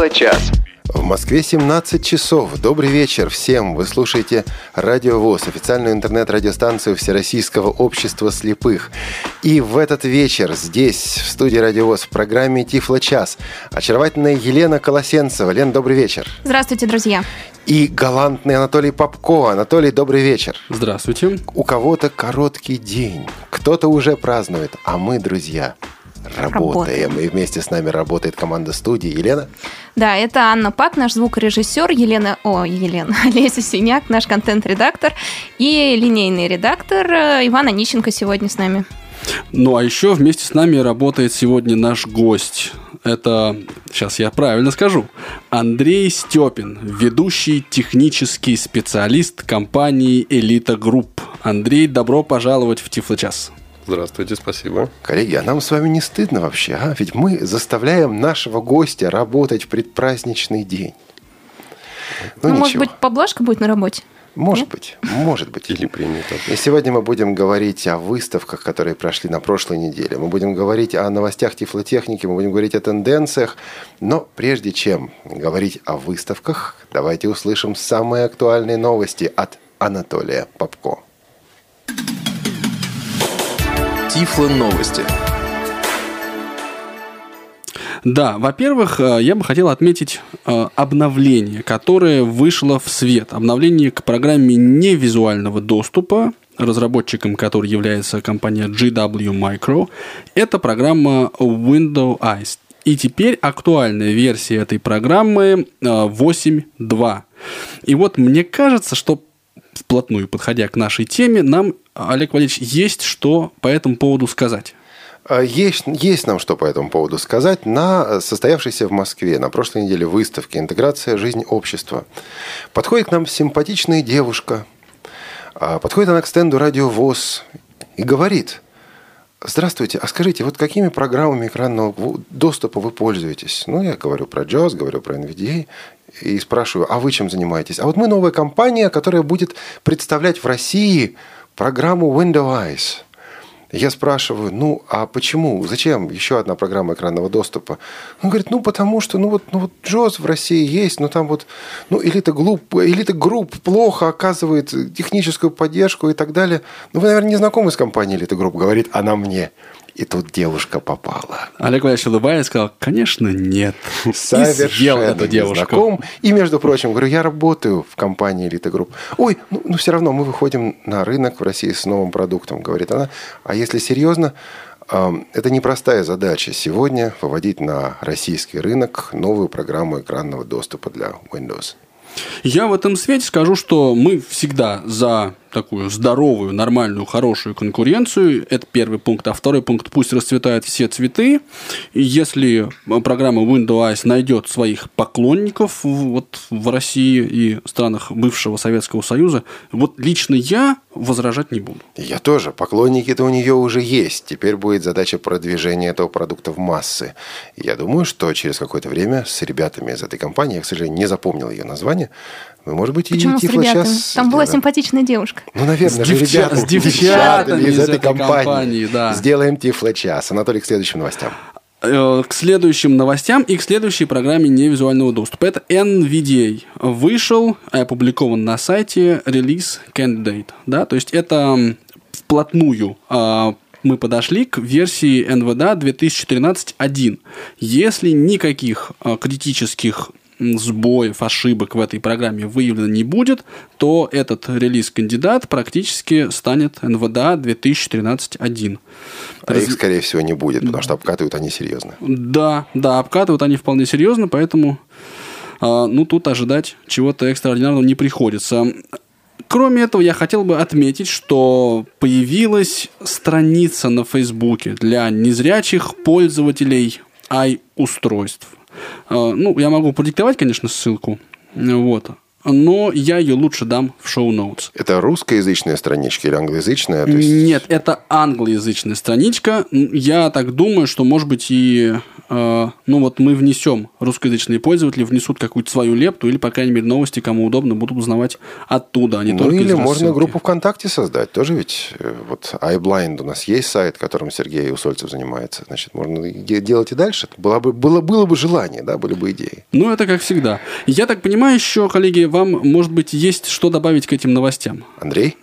Тифло-час. В Москве 17 часов. Добрый вечер всем. Вы слушаете Радио ВОЗ, официальную интернет-радиостанцию Всероссийского общества слепых. И в этот вечер здесь, в студии Радио ВОЗ, в программе Тифло час, очаровательная Елена Колосенцева. Лен, добрый вечер. Здравствуйте, друзья. И галантный Анатолий Попко. Анатолий, добрый вечер. Здравствуйте. У кого-то короткий день, кто-то уже празднует, а мы, друзья, работаем. И вместе с нами работает команда студии. Елена? Да, это Анна Пак, наш звукорежиссер, Елена, о, Елена, Леся Синяк, наш контент-редактор и линейный редактор э, Иван Онищенко сегодня с нами. Ну, а еще вместе с нами работает сегодня наш гость. Это, сейчас я правильно скажу, Андрей Степин, ведущий технический специалист компании «Элита Групп». Андрей, добро пожаловать в Тифлочас. Здравствуйте, спасибо. Коллеги, а нам с вами не стыдно вообще, а? Ведь мы заставляем нашего гостя работать в предпраздничный день. Ну, ну может быть, поблажка будет на работе? Может Нет? быть, может быть. Или принято. И сегодня мы будем говорить о выставках, которые прошли на прошлой неделе. Мы будем говорить о новостях тифлотехники, мы будем говорить о тенденциях. Но прежде чем говорить о выставках, давайте услышим самые актуальные новости от Анатолия Попко. Тифло новости. Да, во-первых, э, я бы хотел отметить э, обновление, которое вышло в свет. Обновление к программе невизуального доступа, разработчиком которой является компания GW Micro. Это программа Windows Eyes. И теперь актуальная версия этой программы 8.2. Э, И вот мне кажется, что вплотную подходя к нашей теме, нам, Олег Валерьевич, есть что по этому поводу сказать. А, есть, есть нам что по этому поводу сказать на состоявшейся в Москве на прошлой неделе выставке «Интеграция. Жизнь общества». Подходит к нам симпатичная девушка, а, подходит она к стенду «Радио ВОЗ» и говорит, «Здравствуйте, а скажите, вот какими программами экранного доступа вы пользуетесь?» Ну, я говорю про JAWS, говорю про NVDA и спрашиваю, а вы чем занимаетесь? А вот мы новая компания, которая будет представлять в России программу Windows. Я спрашиваю, ну, а почему? Зачем еще одна программа экранного доступа? Он говорит, ну, потому что, ну, вот, ну, вот JOS в России есть, но там вот, ну, элита, глуп, элита групп плохо оказывает техническую поддержку и так далее. Ну, вы, наверное, не знакомы с компанией элита групп, говорит она мне. И тут девушка попала. Олег Валерьевич улыбаясь сказал, конечно, нет. Совершенно эту девушку. Знаком. И, между прочим, говорю, я работаю в компании Элита Групп. Ой, ну, ну все равно мы выходим на рынок в России с новым продуктом, говорит она. А если серьезно, это непростая задача сегодня выводить на российский рынок новую программу экранного доступа для Windows. Я в этом свете скажу, что мы всегда за такую здоровую, нормальную, хорошую конкуренцию. Это первый пункт. А второй пункт – пусть расцветают все цветы. И если программа Windows найдет своих поклонников вот в России и странах бывшего Советского Союза, вот лично я возражать не буду. Я тоже. Поклонники-то у нее уже есть. Теперь будет задача продвижения этого продукта в массы. Я думаю, что через какое-то время с ребятами из этой компании, я, к сожалению, не запомнил ее название, мы, может быть, Почему и Тифло сейчас... Там была симпатичная девушка. Ну, наверное, с, девча... ребята, с девчатами из, из этой компании. компании да. Сделаем Тифло час. Анатолий, к следующим новостям э, к следующим новостям и к следующей программе невизуального доступа. Это NVDA. Вышел опубликован на сайте релиз Candidate. Да? То есть это вплотную а, мы подошли к версии NVDA 2013.1. Если никаких а, критических сбоев, ошибок в этой программе выявлено не будет, то этот релиз-кандидат практически станет NVDA 2013.1. А Раз... их, скорее всего, не будет, потому что обкатывают они серьезно. Да, да, обкатывают они вполне серьезно, поэтому а, ну, тут ожидать чего-то экстраординарного не приходится. Кроме этого, я хотел бы отметить, что появилась страница на Фейсбуке для незрячих пользователей i-устройств. А, ну, я могу продиктовать, конечно, ссылку. Вот. Но я ее лучше дам в шоу-ноутс. Это русскоязычная страничка или англоязычная? То есть- Нет, это англоязычная страничка. Я так думаю, что, может быть, и э, ну вот мы внесем, русскоязычные пользователи внесут какую-то свою лепту, или, по крайней мере, новости, кому удобно, будут узнавать оттуда, а не Ну только или из можно рассылки. группу ВКонтакте создать. Тоже ведь э, вот iBlind у нас есть сайт, которым Сергей Усольцев занимается. Значит, можно делать и дальше. Было бы, было, было бы желание, да, были бы идеи. Ну, это как всегда. Я так понимаю, еще, коллеги, вам, может быть, есть что добавить к этим новостям? Андрей?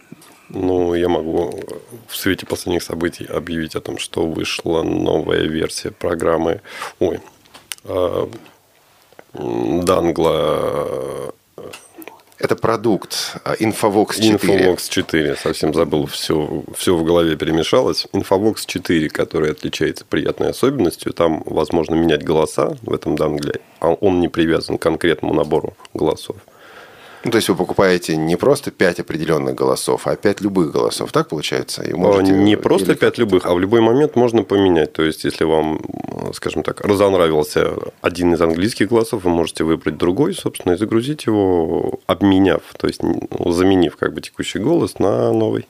Ну, я могу в свете последних событий объявить о том, что вышла новая версия программы. Ой. э, м, Дангла Это продукт а, Infovox 4. Infovox 4. Совсем забыл, все, все в голове перемешалось. Infovox 4, который отличается приятной особенностью. Там возможно менять голоса в этом дангле. А он не привязан к конкретному набору голосов. Ну, то есть вы покупаете не просто 5 определенных голосов, а 5 любых голосов. Так получается? И можете- Не просто или- 5 любых, а в любой момент можно поменять. То есть, если вам, э, скажем так, разонравился один из английских голосов, вы можете выбрать другой, собственно, и загрузить его, обменяв, то есть заменив как бы текущий голос на новый.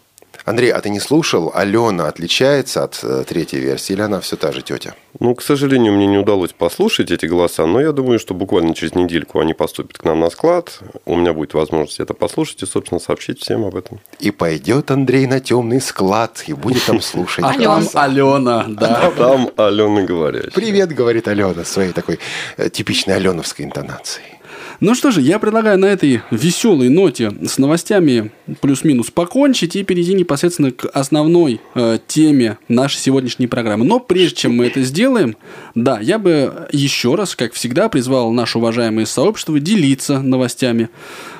Андрей, а ты не слушал? Алена отличается от э, третьей версии или она все та же тетя? Ну, к сожалению, мне не удалось послушать эти голоса, но я думаю, что буквально через недельку они поступят к нам на склад. У меня будет возможность это послушать и, собственно, сообщить всем об этом. И пойдет Андрей на темный склад и будет там слушать. А там Алена, да. Там Алена говорящая. Привет, говорит Алена своей такой э, типичной аленовской интонацией. Ну что же, я предлагаю на этой веселой ноте с новостями плюс-минус покончить и перейти непосредственно к основной э, теме нашей сегодняшней программы. Но прежде чем мы это сделаем, да, я бы еще раз, как всегда, призвал наше уважаемое сообщество делиться новостями.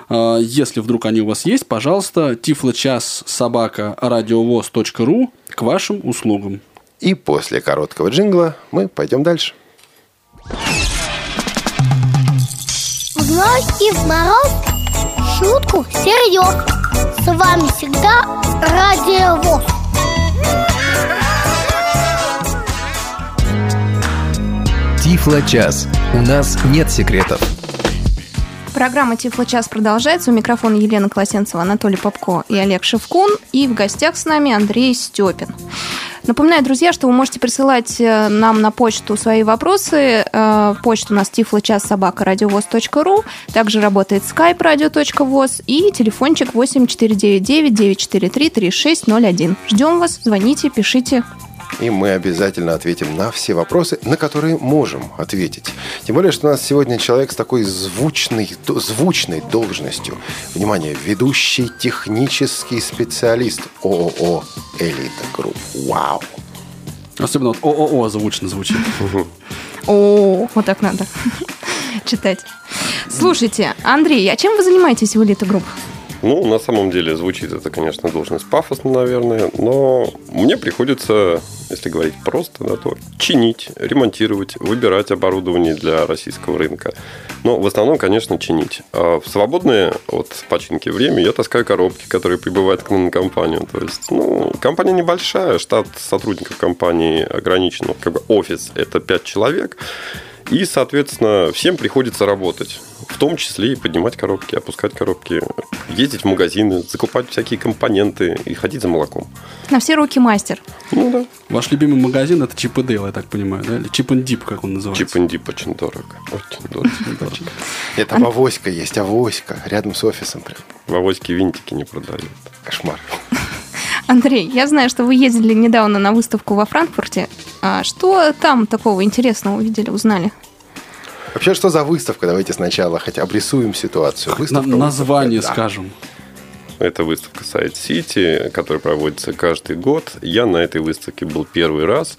Э, Если вдруг они у вас есть, пожалуйста, тифлочас собака радиовоз.ру к вашим услугам. И после короткого джингла мы пойдем дальше. В в мороз шутку серьез. С вами всегда Радио ВОЗ. Тифло-час. У нас нет секретов. Программа Тифло час продолжается. У микрофона Елена Колосенцева, Анатолий Попко и Олег Шевкун. И в гостях с нами Андрей Степин. Напоминаю, друзья, что вы можете присылать э, нам на почту свои вопросы. Э, Почта у нас тифлочас собака радиовоз.ру. Также работает skype radio.voz и телефончик 8499 943 3601. Ждем вас, звоните, пишите. И мы обязательно ответим на все вопросы, на которые можем ответить. Тем более, что у нас сегодня человек с такой звучной, звучной должностью. Внимание, ведущий технический специалист ООО «Элита Групп». Вау! Особенно вот ООО звучно звучит. О, вот так надо читать. Слушайте, Андрей, а чем вы занимаетесь в Элита Групп? Ну, на самом деле звучит это, конечно, должность пафосно, наверное, но мне приходится, если говорить просто, да, то чинить, ремонтировать, выбирать оборудование для российского рынка. Но в основном, конечно, чинить. А в свободное от починки время я таскаю коробки, которые прибывают к нам на компанию. То есть, ну, компания небольшая, штат сотрудников компании ограничен. Как бы офис – это 5 человек. И, соответственно, всем приходится работать. В том числе и поднимать коробки, опускать коробки, ездить в магазины, закупать всякие компоненты и ходить за молоком. На все руки мастер. Ну да. Ваш любимый магазин это Чип и Дейл, я так понимаю, да? Или Чип and Дип, как он называется? Чип and Дип очень дорого. Очень дорого. Нет, там авоська есть, авоська, рядом с офисом прям. В авоське винтики не продают. Кошмар. Андрей, я знаю, что вы ездили недавно на выставку во Франкфурте. А что там такого интересного увидели, узнали? Вообще, что за выставка? Давайте сначала хотя обрисуем ситуацию. На- Выставка, название выставка, да. скажем. Это выставка Сайт Сити, которая проводится каждый год. Я на этой выставке был первый раз.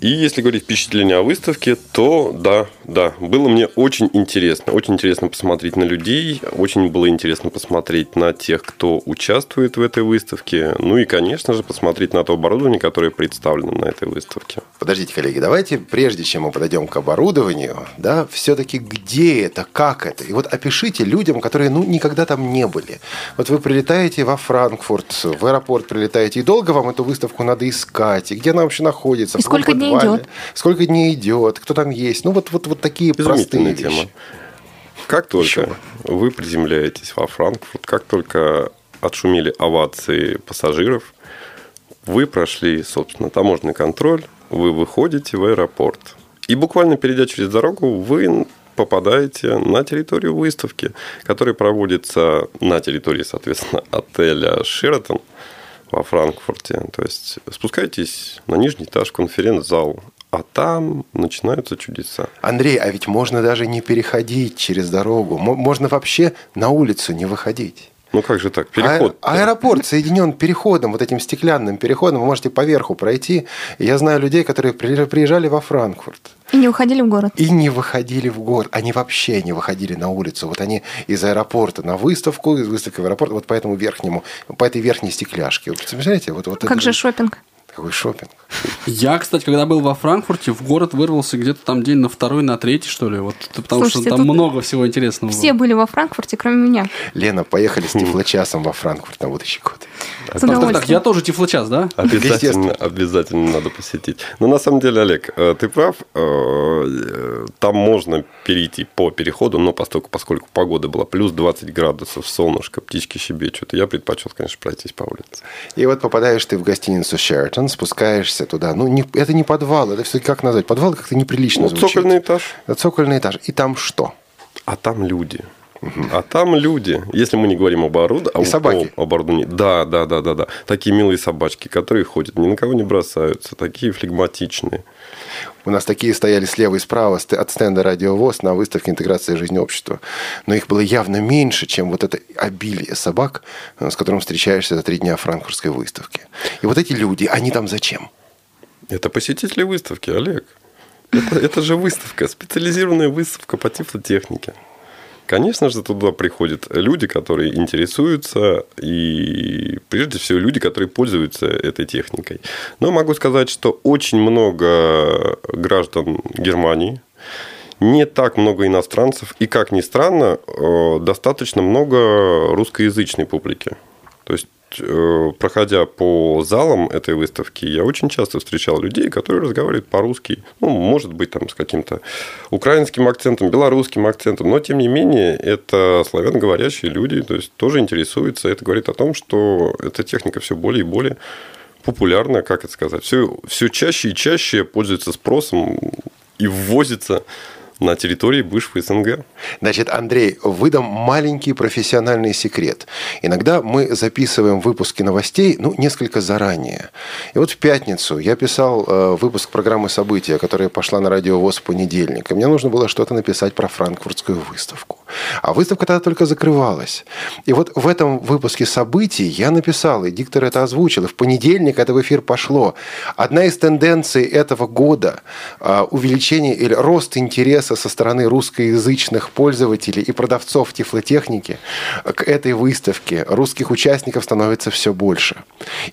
И если говорить впечатление о выставке, то да, да, было мне очень интересно. Очень интересно посмотреть на людей, очень было интересно посмотреть на тех, кто участвует в этой выставке. Ну и, конечно же, посмотреть на то оборудование, которое представлено на этой выставке. Подождите, коллеги, давайте, прежде чем мы подойдем к оборудованию, да, все-таки где это, как это? И вот опишите людям, которые, ну, никогда там не были. Вот вы прилетаете во Франкфурт, в аэропорт прилетаете, и долго вам эту выставку надо искать, и где она вообще находится? И сколько дней подвале? идет? Сколько дней идет? Кто там есть? Ну, вот, вот, вот такие простые вещи. тема. Как только вы приземляетесь во Франкфурт, как только отшумели овации пассажиров, вы прошли, собственно, таможенный контроль, вы выходите в аэропорт. И буквально перейдя через дорогу, вы попадаете на территорию выставки, которая проводится на территории, соответственно, отеля «Шератон» во Франкфурте. То есть спускайтесь на нижний этаж, конференц-зал, а там начинаются чудеса. Андрей, а ведь можно даже не переходить через дорогу. Мо- Можно вообще на улицу не выходить. Ну как же так? Переход. А- аэропорт соединен переходом, вот этим стеклянным переходом. Вы можете поверху пройти. Я знаю людей, которые при- приезжали во Франкфурт И не уходили в город. и не выходили в город. Они вообще не выходили на улицу. Вот они из аэропорта на выставку, из выставки в аэропорт, вот по этому верхнему, по этой верхней стеклячке. Вы представляете? Вот, вот Как это- же шопинг? Какой шопинг. Я, кстати, когда был во Франкфурте, в город вырвался где-то там день на второй, на третий, что ли. Вот, потому Слушайте, что там много всего интересного Все было. были во Франкфурте, кроме меня. Лена, поехали с тифлочасом во Франкфурт на будущий год. С Так, так, я тоже тифлочас, да? Обязательно, обязательно надо посетить. Но на самом деле, Олег, э, ты прав. э, Там можно перейти по переходу, но поскольку, поскольку погода была плюс 20 градусов, солнышко, птички щебечут, я предпочел, конечно, пройтись по улице. И вот попадаешь ты в гостиницу Sheraton, спускаешься туда. Ну, не, это не подвал, это все как назвать? Подвал как-то неприлично Ну, звучит. цокольный этаж. Это цокольный этаж. И там что? А там люди. А там люди, если мы не говорим об оборудовании, И собаки. об оборудовании, да, да, да, да, да, такие милые собачки, которые ходят, ни на кого не бросаются, такие флегматичные. У нас такие стояли слева и справа от стенда «Радиовоз» на выставке «Интеграция жизни общества». Но их было явно меньше, чем вот это обилие собак, э, с которым встречаешься за три дня франкфуртской выставки. И вот эти люди, они там зачем? Это посетители выставки, Олег. Это, это же выставка, специализированная выставка по тифлотехнике. Конечно же, туда приходят люди, которые интересуются, и прежде всего люди, которые пользуются этой техникой. Но могу сказать, что очень много граждан Германии, не так много иностранцев, и, как ни странно, э, достаточно много русскоязычной публики. То есть, э, проходя по залам этой выставки, я очень часто встречал людей, которые разговаривают по-русски. Ну, может быть, там с каким-то украинским акцентом, белорусским акцентом, но, тем не менее, это славяноговорящие люди, то есть тоже интересуются. Это говорит о том, что эта техника все более и более популярна, как это сказать, все, все чаще и чаще пользуется спросом и ввозится на территории бывшего СНГ. Значит, Андрей, выдам маленький профессиональный секрет. Иногда мы записываем выпуски новостей, ну, несколько заранее. И вот в пятницу я писал э, выпуск программы «События», которая пошла на радио ВОЗ в понедельник. И мне нужно было что-то написать про франкфуртскую выставку. А выставка тогда только закрывалась. И вот в этом выпуске «Событий» я написал, и диктор это озвучил, и в понедельник это в эфир пошло. Одна из тенденций этого года э, – увеличение или рост интереса со стороны русскоязычных пользователей и продавцов тифлотехники к этой выставке. Русских участников становится все больше.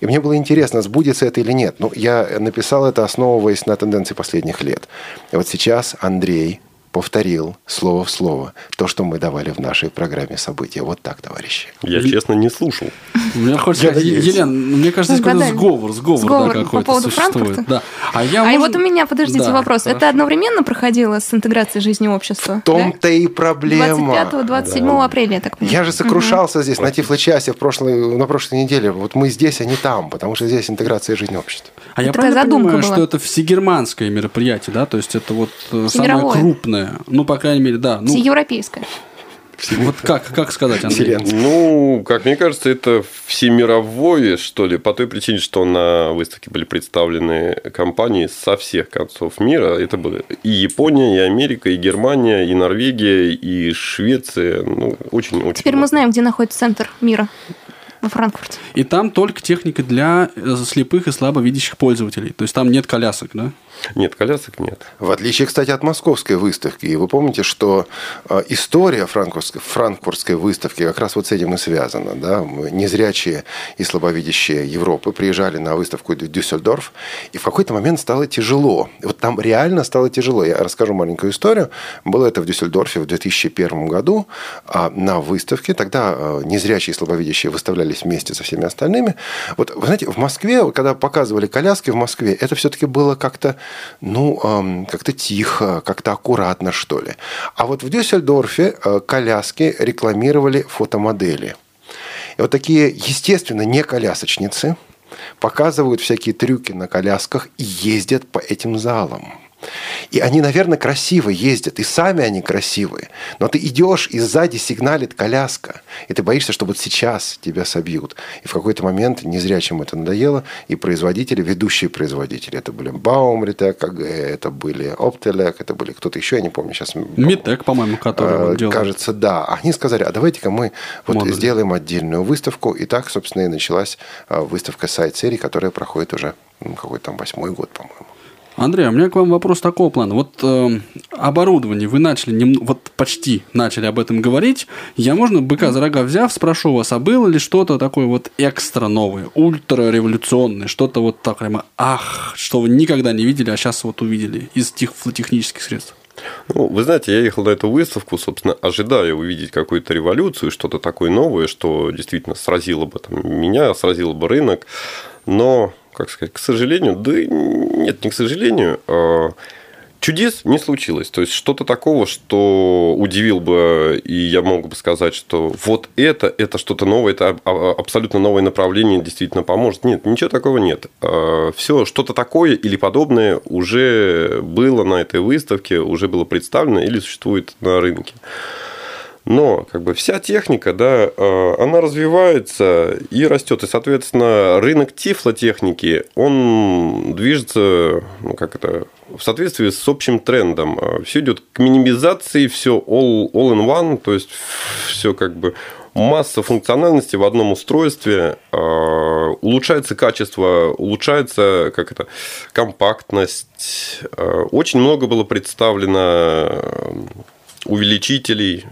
И мне было интересно, сбудется это или нет. Ну, я написал это, основываясь на тенденции последних лет. И вот сейчас Андрей повторил слово в слово то, что мы давали в нашей программе события. Вот так, товарищи. Я, честно, не слушал. Мне хочется Я сказать, надеюсь. Елена, мне кажется, здесь какой-то сговор, сговор, Сговор да, по какой-то поводу существует. Да. А, я, А и может- вот у меня, подождите, Да, вопрос. хорошо. Это одновременно проходило с интеграцией жизни общества? В том-то и проблема. 25-27 апреля, я так понимаю. Я же сокрушался здесь на Тифлочасе в прошлой, на прошлой неделе. Вот мы здесь, а не там, потому что здесь интеграция жизни общества. А я Такая правильно задумка понимаю, была. что это всегерманское мероприятие, да? То есть это вот э, самое Всемировое. Крупное. Ну, по крайней мере, да. Ну, Всеевропейская. вот как, как сказать, Андрей? Ну, как мне кажется, это всемировое, что ли, по той причине, что на выставке были представлены компании со всех концов мира. Это были и Япония, и Америка, и Германия, и Норвегия, и Швеция. Ну, очень-очень. Теперь мы знаем, где находится центр мира. Во Франкфурте. И там только техника для слепых и слабовидящих пользователей. То есть там нет колясок, да? Нет, колясок нет. В отличие, кстати, от московской выставки. И вы помните, что э, история франкфуртской, франкфуртской выставки как раз вот с этим и связана. Да? Незрячие и слабовидящие Европы приезжали на выставку Дюссельдорф, и в какой-то момент стало тяжело. Вот там реально стало тяжело. Я расскажу маленькую историю. Было это в Дюссельдорфе в 2001 году а, на выставке. Тогда э, незрячие и слабовидящие выставлялись вместе со всеми остальными. Вот, вы знаете, в Москве, когда показывали коляски в Москве, это все-таки было как-то ну, эм, как-то тихо, как-то аккуратно, что ли. А вот в Дюссельдорфе э, коляски рекламировали фотомодели. И вот такие, естественно, не колясочницы показывают всякие трюки на колясках и ездят по этим залам. И они, наверное, красиво ездят, и сами они красивые. Но ты идешь, и сзади сигналит коляска. И ты боишься, что вот сейчас тебя собьют. И в какой-то момент, не зря чем это надоело, и производители, ведущие производители, это были Baumritek, КГ, это были Optelec, это были кто-то еще, я не помню сейчас. Митек, по-моему, который э, делал. Кажется, да. Они сказали, а давайте-ка мы вот Модуль. сделаем отдельную выставку. И так, собственно, и началась э, выставка сайт-серии, которая проходит уже какой-то там восьмой год, по-моему. Андрей, а у меня к вам вопрос такого плана. Вот э, оборудование, вы начали, нем... вот почти начали об этом говорить. Я, можно, быка за рога взяв, спрошу вас, а было ли что-то такое вот экстра новое, ультра революционное, что-то вот так прямо, ах, что вы никогда не видели, а сейчас вот увидели из технических средств? Ну, вы знаете, я ехал на эту выставку, собственно, ожидая увидеть какую-то революцию, что-то такое новое, что действительно сразило бы там, меня, сразило бы рынок. Но как сказать, к сожалению, да нет, не к сожалению, а чудес не случилось. То есть что-то такого, что удивил бы, и я мог бы сказать, что вот это, это что-то новое, это абсолютно новое направление, действительно поможет. Нет, ничего такого нет. А Все, что-то такое или подобное уже было на этой выставке, уже было представлено или существует на рынке. Но как бы вся техника, да, э, она развивается и растет. И, соответственно, рынок тифлотехники, он движется, ну, как это, в соответствии с общим трендом. Э, все идет к минимизации, все all, all in one, то есть все как бы масса функциональности в одном устройстве, э, улучшается качество, улучшается как это, компактность. Очень много было представлено увеличителей,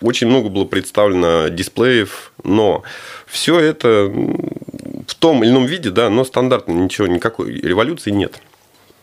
очень много было представлено дисплеев, но все это в том или ином виде, да, но стандартно ничего, никакой революции нет.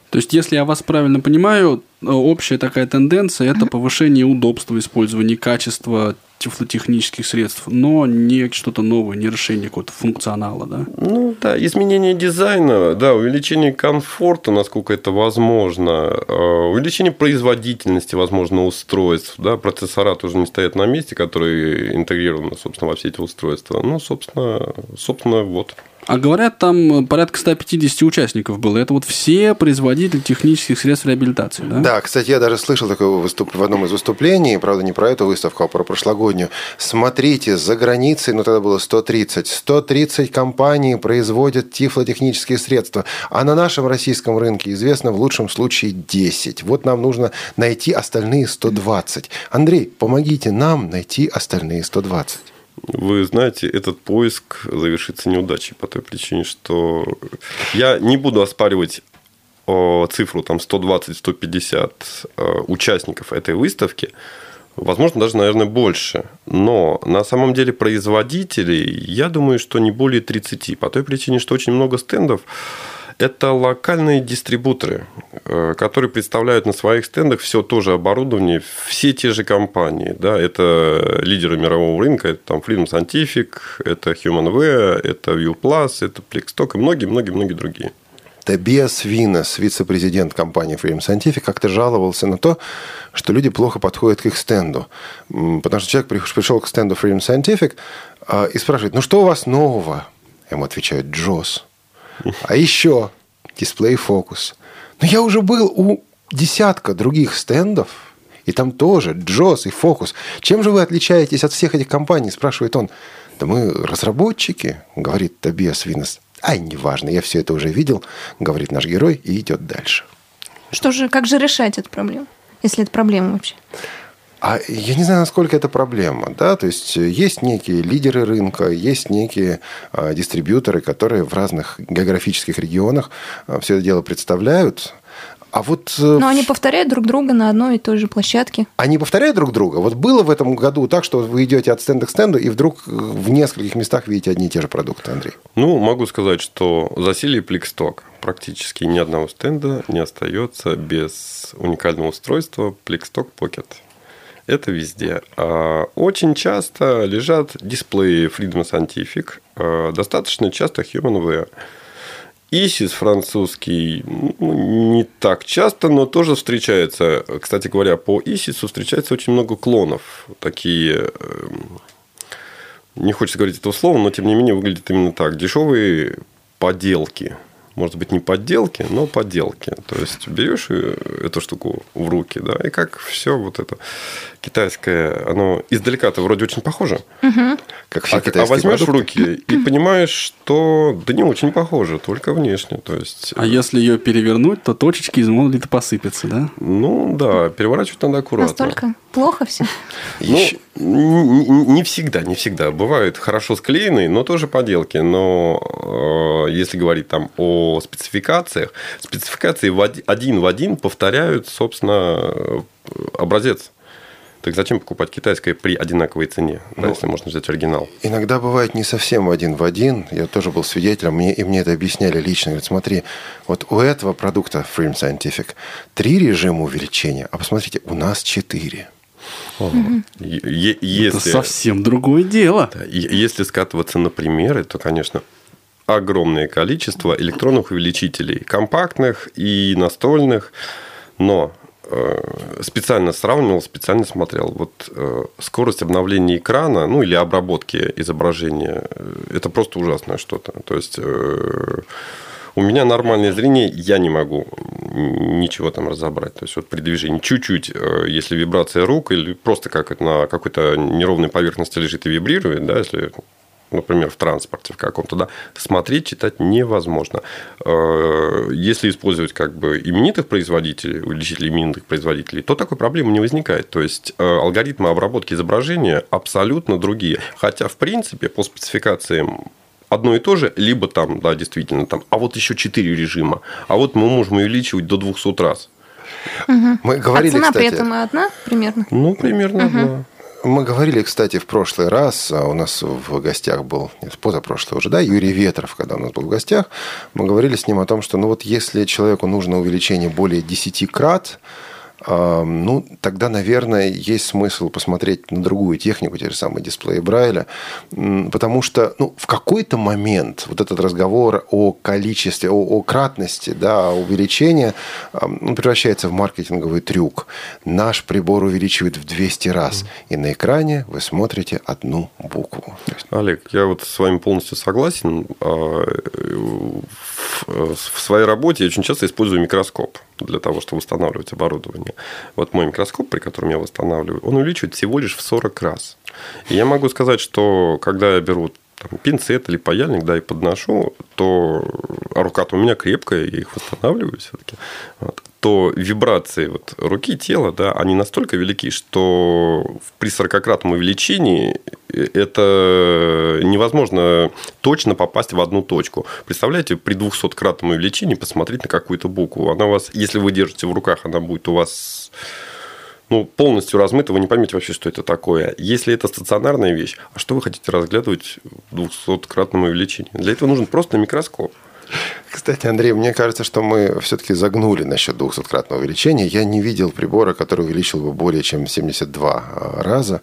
То есть, если я вас правильно понимаю, общая такая тенденция – это повышение удобства использования, качества тифлотехнических средств, но не что-то новое, не решение какого-то функционала, да? Ну да, изменение дизайна, да, увеличение комфорта, насколько это возможно, э, увеличение производительности, возможно, устройств, да, процессора тоже не стоят на месте, которые интегрированы, собственно, во все эти устройства. Ну, собственно, собственно, вот. А говорят, там порядка 150 участников было. Это вот все производители технических средств реабилитации, да? Да, кстати, я даже слышал такое выступ... в одном из выступлений, правда, не про эту выставку, а про прошлогоднюю. Смотрите, за границей, ну тогда было 130, 130 компаний производят тифлотехнические средства, а на нашем российском рынке известно в лучшем случае 10. Вот нам нужно найти остальные 120. Андрей, помогите нам найти остальные 120. Вы знаете, этот поиск завершится неудачей по той причине, что я не буду оспаривать цифру там 120-150 э, участников этой выставки, возможно, даже, наверное, больше. Но на самом деле производителей, я думаю, что не более 30, по той причине, что очень много стендов это локальные дистрибуторы, э, которые представляют на своих стендах все то же оборудование, все те же компании. Да, это лидеры мирового рынка, это там Freedom Scientific, это HumanWare, это ViewPlus, это Plexstock и многие-многие-многие другие. Тобиас Винес, вице-президент компании Freedom Scientific, как-то жаловался на то, что люди плохо подходят к их стенду. Потому что человек пришел к стенду Freedom Scientific а, и спрашивает, ну что у вас нового? Ему отвечают, Джос. А еще дисплей фокус. Но я уже был у десятка других стендов, и там тоже Джос и Фокус. Чем же вы отличаетесь от всех этих компаний? Спрашивает он. Да мы разработчики, говорит Тобиас Винес. Ай, неважно, я все это уже видел, говорит наш герой и идет дальше. Что же, как же решать эту проблему, если это проблема вообще? А я не знаю, насколько это проблема. Да? То есть есть некие лидеры рынка, есть некие а, дистрибьюторы, которые в разных географических регионах а, все это дело представляют. А вот... Э, Но они повторяют друг друга на одной и той же площадке. Они повторяют друг друга. Вот было в этом году так, что вы идете от стенда к стенду, и вдруг э, в нескольких местах видите одни и те же продукты, Андрей. Ну, могу сказать, что засилие Пликсток. Практически ни одного стенда не остается без уникального устройства Пликсток Pocket это везде. А, очень часто лежат дисплеи Freedom Scientific, а, достаточно часто HumanWare. ИСИС французский ну, не так часто, но тоже встречается. Кстати говоря, по ИСИСу встречается очень много клонов. Такие эм, не хочется говорить этого слова, но тем не менее выглядит именно так. Дешевые поделки – может быть, не подделки, но подделки. То есть берешь эту штуку в руки, да, и как все вот это китайское, оно издалека-то вроде очень похоже. Угу. Как все а, а возьмешь продукты. в руки и понимаешь, что да не очень похоже, только внешне. То есть, А если ее перевернуть, то точечки из монолита посыпятся, да? ну да, переворачивать надо аккуратно. Настолько плохо все. Ну, не, всегда, не всегда. Бывают хорошо склеенные, но тоже поделки. Но э, если говорить там о спецификациях, спецификации в оди- один в один повторяют, собственно, образец. Так зачем покупать китайское при одинаковой цене, да, Ну, если можно взять оригинал? Иногда бывает не совсем один в один. Я тоже был свидетелем, мне, и мне это объясняли лично. Говорят, смотри, вот у этого продукта Freedom Scientific три режима увеличения, а посмотрите, у нас четыре. Е- е- Это Если, совсем другое дело. да, если скатываться на примеры, то, конечно, огромное количество электронных увеличителей, компактных и настольных, но э, специально сравнивал, специально смотрел. Вот э, скорость обновления экрана, ну или обработки изображения, э, это просто ужасное что-то. То есть у меня нормальное зрение, я не могу ничего там разобрать. То есть вот при движении чуть-чуть, если вибрация рук или просто как на какой-то неровной поверхности лежит и вибрирует, да, если например, в транспорте в каком-то, да, смотреть, читать невозможно. Э, Если использовать как бы именитых производителей, увеличителей именитых производителей, то такой проблемы не возникает. То есть э, алгоритмы обработки изображения абсолютно другие. Хотя, в принципе, по спецификациям одно и то же, либо там, да, действительно, там, а вот еще четыре режима, а вот мы можем увеличивать до 200 раз. Мы говорили, а цена кстати, при этом одна примерно? Ну, примерно, да. Мы говорили, кстати, в прошлый раз, а у нас в гостях был, нет, позапрошлый уже, да, Юрий Ветров, когда у нас был в гостях, мы говорили с ним о том, что, ну вот если человеку нужно увеличение более 10 крат, ну, тогда, наверное, есть смысл посмотреть на другую технику, те же самые дисплеи Брайля, потому что, ну, в какой-то момент вот этот разговор о количестве, о, о кратности, да, а, он превращается в маркетинговый трюк. Наш прибор увеличивает в 200 раз, и на экране вы смотрите одну букву. Олег, я вот с вами полностью согласен. А, В в своей работе я очень часто использую микроскоп для того, чтобы восстанавливать оборудование. Вот мой микроскоп, при котором я восстанавливаю, он увеличивает всего лишь в 40 раз. И я могу сказать, что когда я беру там, пинцет или паяльник, да, и подношу, то а рука-то у меня крепкая, я их восстанавливаю все-таки, вот, то вибрации вот руки, тела, да, они настолько велики, что при 40-кратном увеличении это невозможно точно попасть в одну точку. Представляете, при 200-кратном увеличении посмотреть на какую-то букву. Она у вас, если вы держите в руках, она будет у вас ну, полностью размыто, вы не поймете вообще, что это такое. Если это стационарная вещь, а что вы хотите разглядывать в 200-кратном увеличении? Для этого нужен просто микроскоп. Кстати, Андрей, мне кажется, что мы все-таки загнули насчет 200-кратного увеличения. Я не видел прибора, который увеличил бы более чем 72 раза.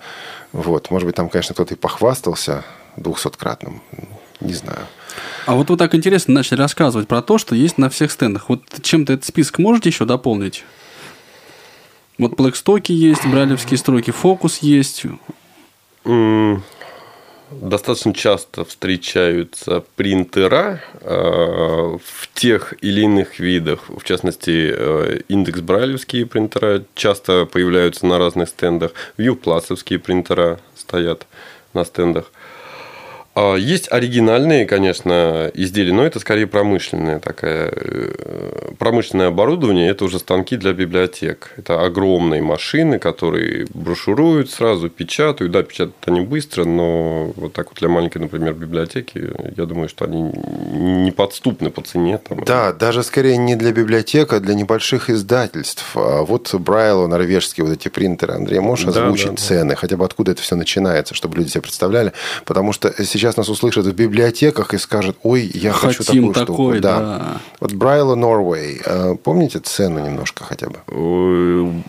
Вот. Может быть, там, конечно, кто-то и похвастался 200-кратным. Не знаю. А вот вы так интересно начали рассказывать про то, что есть на всех стендах. Вот чем-то этот список можете еще дополнить? Вот Blackstock есть, брайлевские строки, фокус есть. Достаточно часто встречаются принтера э, в тех или иных видах. В частности, э, индекс брайлевские принтера часто появляются на разных стендах. Вьюпласовские принтера стоят на стендах. А Есть оригинальные, конечно, изделия, но это скорее промышленное такая. э, Промышленное оборудование – это уже станки для библиотек. Это огромные машины, которые брошюруют, сразу печатают. Да, печатают они быстро, но вот так вот для маленькой, например, библиотеки, я думаю, что они неподступны по цене. Там. Да, даже скорее не для библиотек, а для небольших издательств. А вот Брайло, норвежские вот эти принтеры. Андрей, можешь Да, озвучить да, да. цены? Хотя бы откуда это все начинается, чтобы люди себе представляли? Потому что сейчас нас услышат в библиотеках и скажут, ой, я хочу Хотим такую такой, штуку. да. Вот Брайло Норвей. э, Помните цену немножко хотя бы?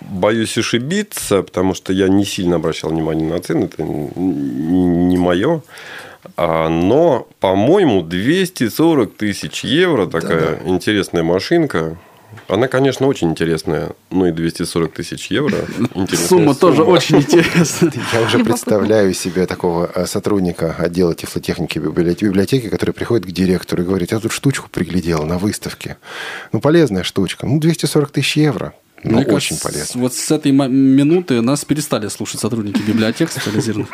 Боюсь ошибиться, потому что я не сильно обращал внимание на цены, это не мое. А, но, по-моему, 240 тысяч евро такая интересная машинка. Она, конечно, очень интересная. Ну и 240 тысяч евро. Интересная Сумма тоже очень интересная. Я уже представляю себе такого э, сотрудника отдела тифлотехники библи- библиотеки, который приходит к директору и говорит, я тут штучку приглядел на выставке. Ну, полезная штучка. Ну, 240 тысяч евро. Ну, Мне очень кажется, полезно. Вот с этой минуты нас перестали слушать сотрудники библиотек специализированных.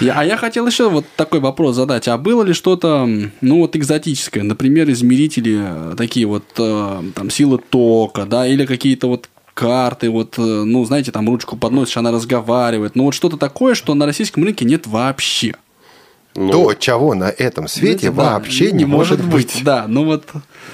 А я хотел еще вот такой вопрос задать. А было ли что-то, ну вот экзотическое, например, измерители э, такие вот э, там силы тока, да, или какие-то вот карты, вот, э, ну, знаете, там ручку подносишь, она разговаривает. Ну, вот что-то такое, что на российском рынке нет вообще. Ну, То, чего на этом свете Знаете, да, вообще не, может быть. Да, ну вот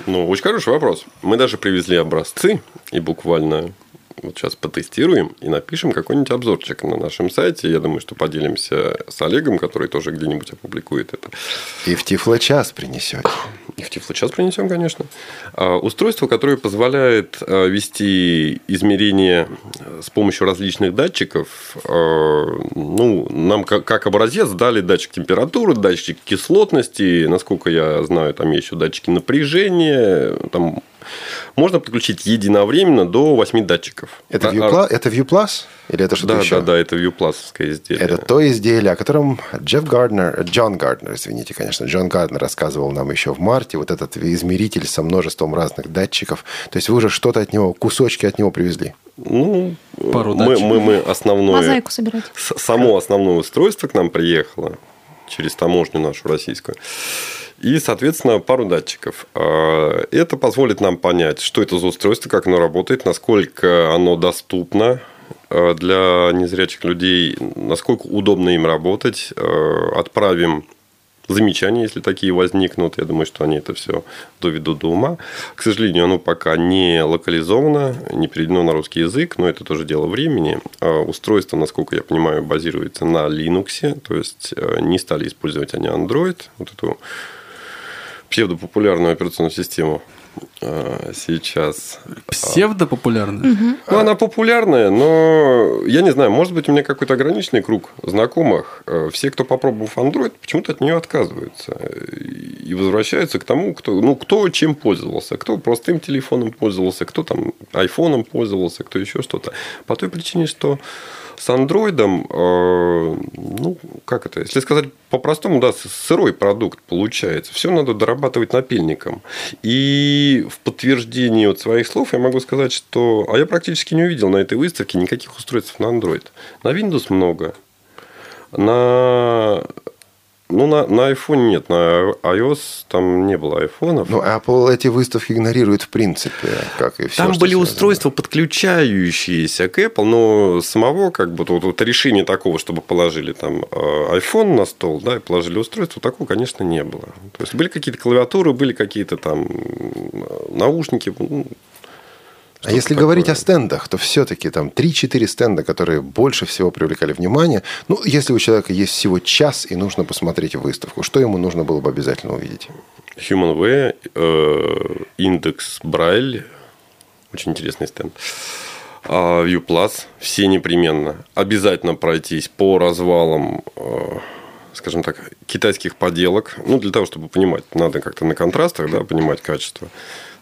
Ну, очень хороший вопрос. Мы даже привезли образцы и буквально вот сейчас потестируем и напишем какой-нибудь обзорчик на нашем сайте. Я думаю, что поделимся с Олегом, который тоже где-нибудь опубликует это. И в тифлочас принесете. И в Тифлочас принесем, конечно. А, Устройство, которое позволяет а, вести измерения а, с помощью различных датчиков. Ну, нам как образец дали датчик температуры, датчик кислотности. Насколько я знаю, там есть еще датчики напряжения. Там можно подключить единовременно до 8 датчиков. Это А- ViewPlus? Это ViewPlus? Или это что-то Да, еще? да, да, это вьюпласовское изделие. Это то изделие, о котором Джефф Гарднер, Джон Гарднер, извините, конечно, Джон Гарднер рассказывал нам еще в марте. Вот этот измеритель со множеством разных датчиков. То есть вы уже что-то от него, кусочки от него привезли. Ну, Пару мы, датчиков. мы, мы основное... Мозаику собирать. Само основное устройство к нам приехало через таможню нашу российскую. И, соответственно, пару датчиков. А, Это позволит нам понять, что это за устройство, как оно работает, насколько оно доступно а, для незрячих людей, насколько удобно им работать. А, Отправим замечания, если такие возникнут. Я думаю, что они это все доведут до ума. К сожалению, оно пока не локализовано, не переведено на русский язык, но это тоже дело времени. Устройство, насколько я понимаю, базируется на Linux, то есть не стали использовать они Android, вот эту псевдопопулярную операционную систему э, сейчас. псевдопопулярная. Ну, она популярная, но я не знаю, может быть, у меня какой-то ограниченный круг знакомых. Э, Все, кто попробовав Android, почему-то от нее отказываются. Э, И возвращаются к тому, кто, ну, кто чем пользовался. Кто простым телефоном пользовался, кто там айфоном пользовался, кто еще что-то. По той причине, что с андроидом, э, ну, как это, если сказать по-простому, да, сырой продукт получается. Все надо дорабатывать напильником. И в подтверждение вот своих слов я могу сказать, что... А я практически не увидел на этой выставке никаких устройств на Android. На Windows много. На... Ну, на, на iPhone нет, на iOS там не было айфонов. Ну, Apple эти выставки игнорирует в принципе, как и все. Там были устройства, подключающиеся к Apple, но самого как бы вот, вот решения такого, чтобы положили там э, iPhone на стол, да, и положили устройство, такого, конечно, не было. То есть были какие-то клавиатуры, были какие-то там наушники. ну, А если такое. говорить о стендах, то все-таки там 3-4 стенда, которые больше всего привлекали внимание. Ну, если у человека есть всего час и нужно посмотреть выставку, что ему нужно было бы обязательно увидеть? HumanWare, э, индекс Брайль, очень интересный стенд. А, View Plus, все непременно. Обязательно пройтись по развалам, э, скажем так, китайских поделок. Ну, для того, чтобы понимать, надо как-то на контрастах, да, понимать качество.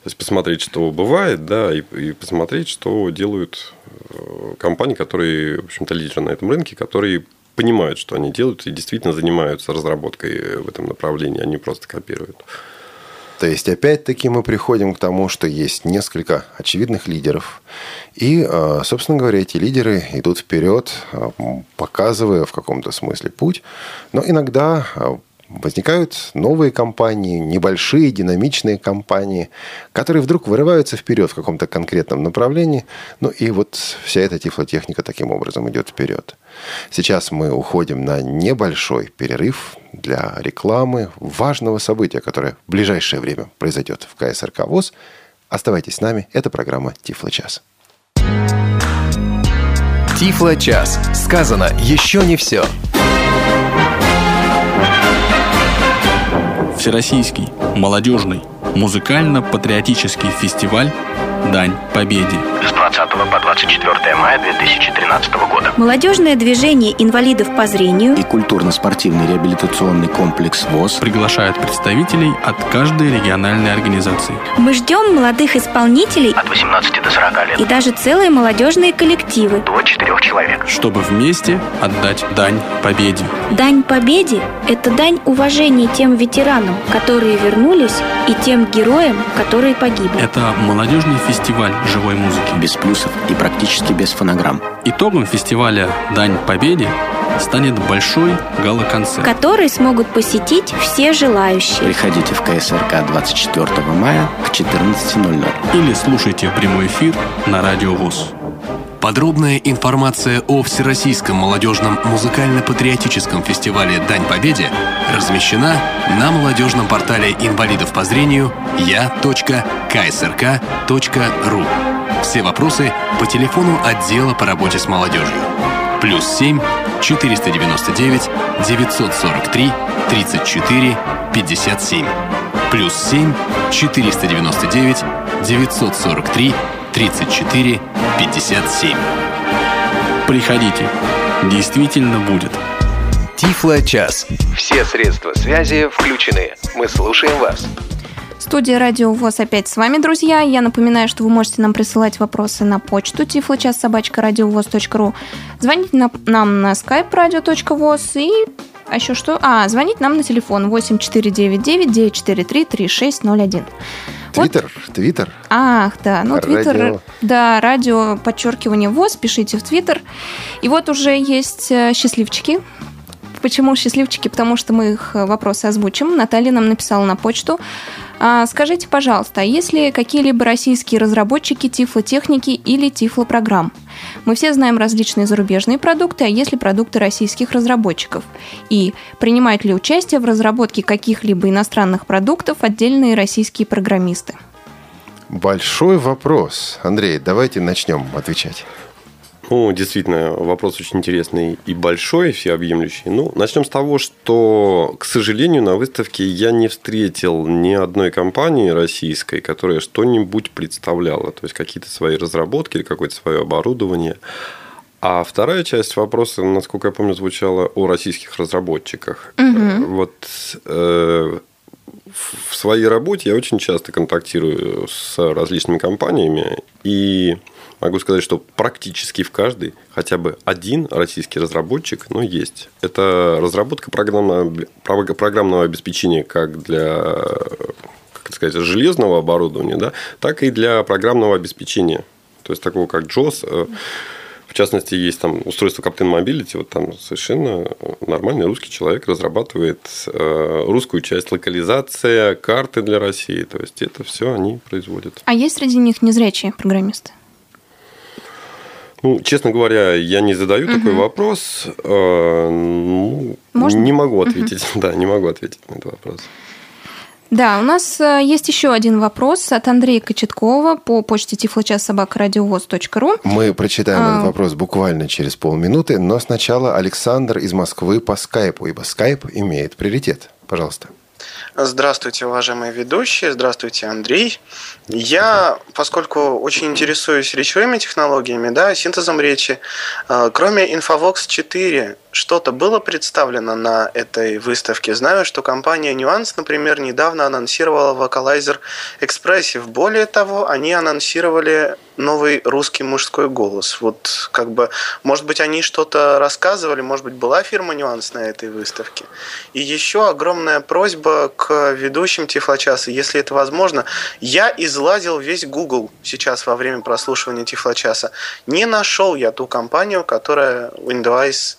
То есть посмотреть, что бывает, да, и, и посмотреть, что делают э, компании, которые, в общем-то, лидеры на этом рынке, которые понимают, что они делают и действительно занимаются разработкой в этом направлении, они просто копируют. То есть, опять-таки, мы приходим к тому, что есть несколько очевидных лидеров. И, э, собственно говоря, эти лидеры идут вперед, э, показывая в каком-то смысле путь. Но иногда э, возникают новые компании, небольшие динамичные компании, которые вдруг вырываются вперед в каком-то конкретном направлении. Ну и вот вся эта тифлотехника таким образом идет вперед. Сейчас мы уходим на небольшой перерыв для рекламы важного события, которое в ближайшее время произойдет в КСРК ВОЗ. Оставайтесь с нами, это программа «Тифло-час». Тифло-час. Сказано еще не все. Всероссийский молодежный музыкально-патриотический фестиваль «Дань Победе». С 20 по 24 мая 2013 года. Молодежное движение инвалидов по зрению и культурно-спортивный реабилитационный комплекс ВОЗ приглашают представителей от каждой региональной организации. Мы ждем молодых исполнителей От 18 до 40 лет. и даже целые молодежные коллективы. До 4 человек. чтобы вместе отдать дань победе. Дань победе – это дань уважения тем ветеранам, которые вернулись, и тем героям, которые погибли. Это молодежный фестиваль живой музыки. без плюсов и практически без фонограмм. Итогом фестиваля «Дань победе» станет большой гала-концерт. который смогут посетить все желающие. Приходите в КСРК 24 мая к 14.00. Или слушайте прямой эфир на Радио ВОЗ. Подробная информация о Всероссийском молодежном музыкально-патриотическом фестивале «Дань Победе» размещена на молодежном портале инвалидов по зрению я.ксрк.ру. Все вопросы по телефону отдела по работе с молодежью. Плюс 7 499 943 34 57. Плюс 7 499 943 34 57. Приходите. Действительно будет. Тифло-час. Все средства связи включены. Мы слушаем вас. Студия Радио ВОЗ опять с вами, друзья. Я напоминаю, что вы можете нам присылать вопросы на почту радиовоз.ру Звонить на- нам на skype radio.voz и... А еще что? А, звонить нам на телефон 8499-943-3601. Вот- Твиттер, Твиттер. Ах, да, ну Твиттер, Радио. да, радио, подчеркивание ВОЗ, пишите в Твиттер. И вот уже есть э, счастливчики. Почему счастливчики? Потому что мы их э, вопросы озвучим. Наталья нам написала на почту. А, Скажите, пожалуйста, а есть ли какие-либо российские разработчики тифлотехники или тифлопрограмм? Мы все знаем различные зарубежные продукты, а есть ли продукты российских разработчиков? И принимают ли участие в разработке каких-либо иностранных продуктов отдельные российские программисты? Большой вопрос. Андрей, давайте начнем отвечать. Ну, действительно, вопрос очень интересный и большой, всеобъемлющий. Ну, начнем с того, что, к сожалению, на выставке я не встретил ни одной компании российской, которая что-нибудь представляла, то есть какие-то свои разработки или какое-то свое оборудование. А вторая часть вопроса, насколько я помню, звучала о российских разработчиках. Вот э, в своей работе я очень часто контактирую с различными компаниями и могу сказать, что практически в каждой хотя бы один российский разработчик, ну, есть. Это разработка программного, прог- программного обеспечения как для как сказать, железного оборудования, да, так и для программного обеспечения. То есть такого как JOS. э, В частности, есть там устройство Captain Mobility, вот там совершенно нормальный русский человек разрабатывает э, русскую часть, локализация, карты для России. То есть это все они производят. А есть среди них незрячие программисты? Ну, честно говоря, я не задаю такой вопрос. Э, ну, Можно? Не могу ответить. Да, не могу ответить на этот вопрос. Да, у нас э, есть еще один вопрос от Андрея Кочеткова по почте тифлочас.собакарадиовоз.ру. Мы прочитаем А. этот вопрос буквально через полминуты, но сначала Александр из Москвы по скайпу, ибо скайп имеет приоритет. Пожалуйста. Здравствуйте, уважаемые ведущие. Здравствуйте, Андрей. Я, поскольку очень интересуюсь речевыми технологиями, да, синтезом речи, э, кроме Infovox 4, что-то было представлено на этой выставке? Знаю, что компания Nuance, например, недавно анонсировала Vocalizer Expressive. Более того, они анонсировали новый русский мужской голос. Вот как бы, может быть, они что-то рассказывали, может быть, была фирма Nuance на этой выставке. И еще огромная просьба к ведущим Тифлочаса, если это возможно. Я излазил весь Google сейчас во время прослушивания Тифлочаса. Не нашел я ту компанию, которая Windows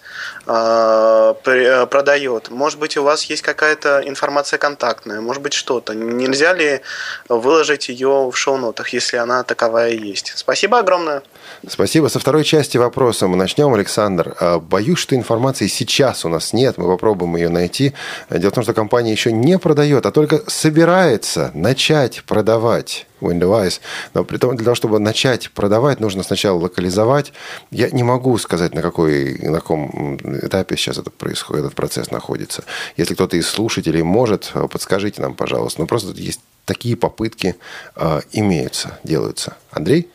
э, э, продает. Может быть, у вас есть какая-то информация контактная, может быть, что-то. Нельзя ли выложить ее в шоу-нотах, если она таковая есть? Спасибо огромное. Спасибо. Со второй части вопроса мы начнем, Александр. А, Боюсь, что информации сейчас у нас нет. Мы попробуем ее найти. Дело в том, что компания еще не продает, а только собирается начать продавать Windows. Но при том, для того, чтобы начать продавать, нужно сначала локализовать. Я не могу сказать, на, какой, на каком этапе сейчас это происходит, этот процесс находится. Если кто-то из слушателей может, подскажите нам, пожалуйста. Ну, просто есть такие попытки э, имеются, делаются. Андрей?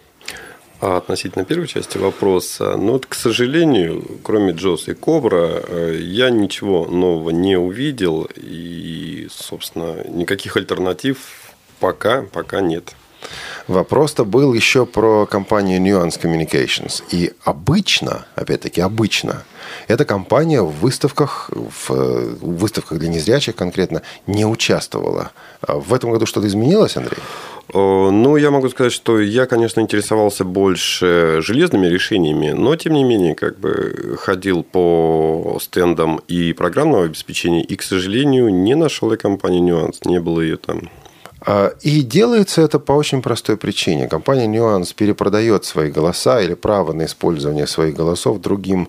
А относительно первой части вопроса, ну вот, к сожалению, кроме Джос и Кобра, э, я ничего нового не увидел, и, собственно, никаких альтернатив пока, пока нет. Вопрос-то был еще про компанию Nuance Communications. И обычно, опять-таки, обычно, эта компания в выставках, в выставках для незрячих конкретно, не участвовала. А в этом году что-то изменилось, Андрей? Ну, я могу сказать, что я, конечно, интересовался больше железными решениями, но, тем не менее, как бы ходил по стендам и программного обеспечения, и, к сожалению, не нашел я компанию «Нюанс», не было ее там. А, и делается это по очень простой причине. Компания Nuance перепродает свои голоса или право на использование своих голосов другим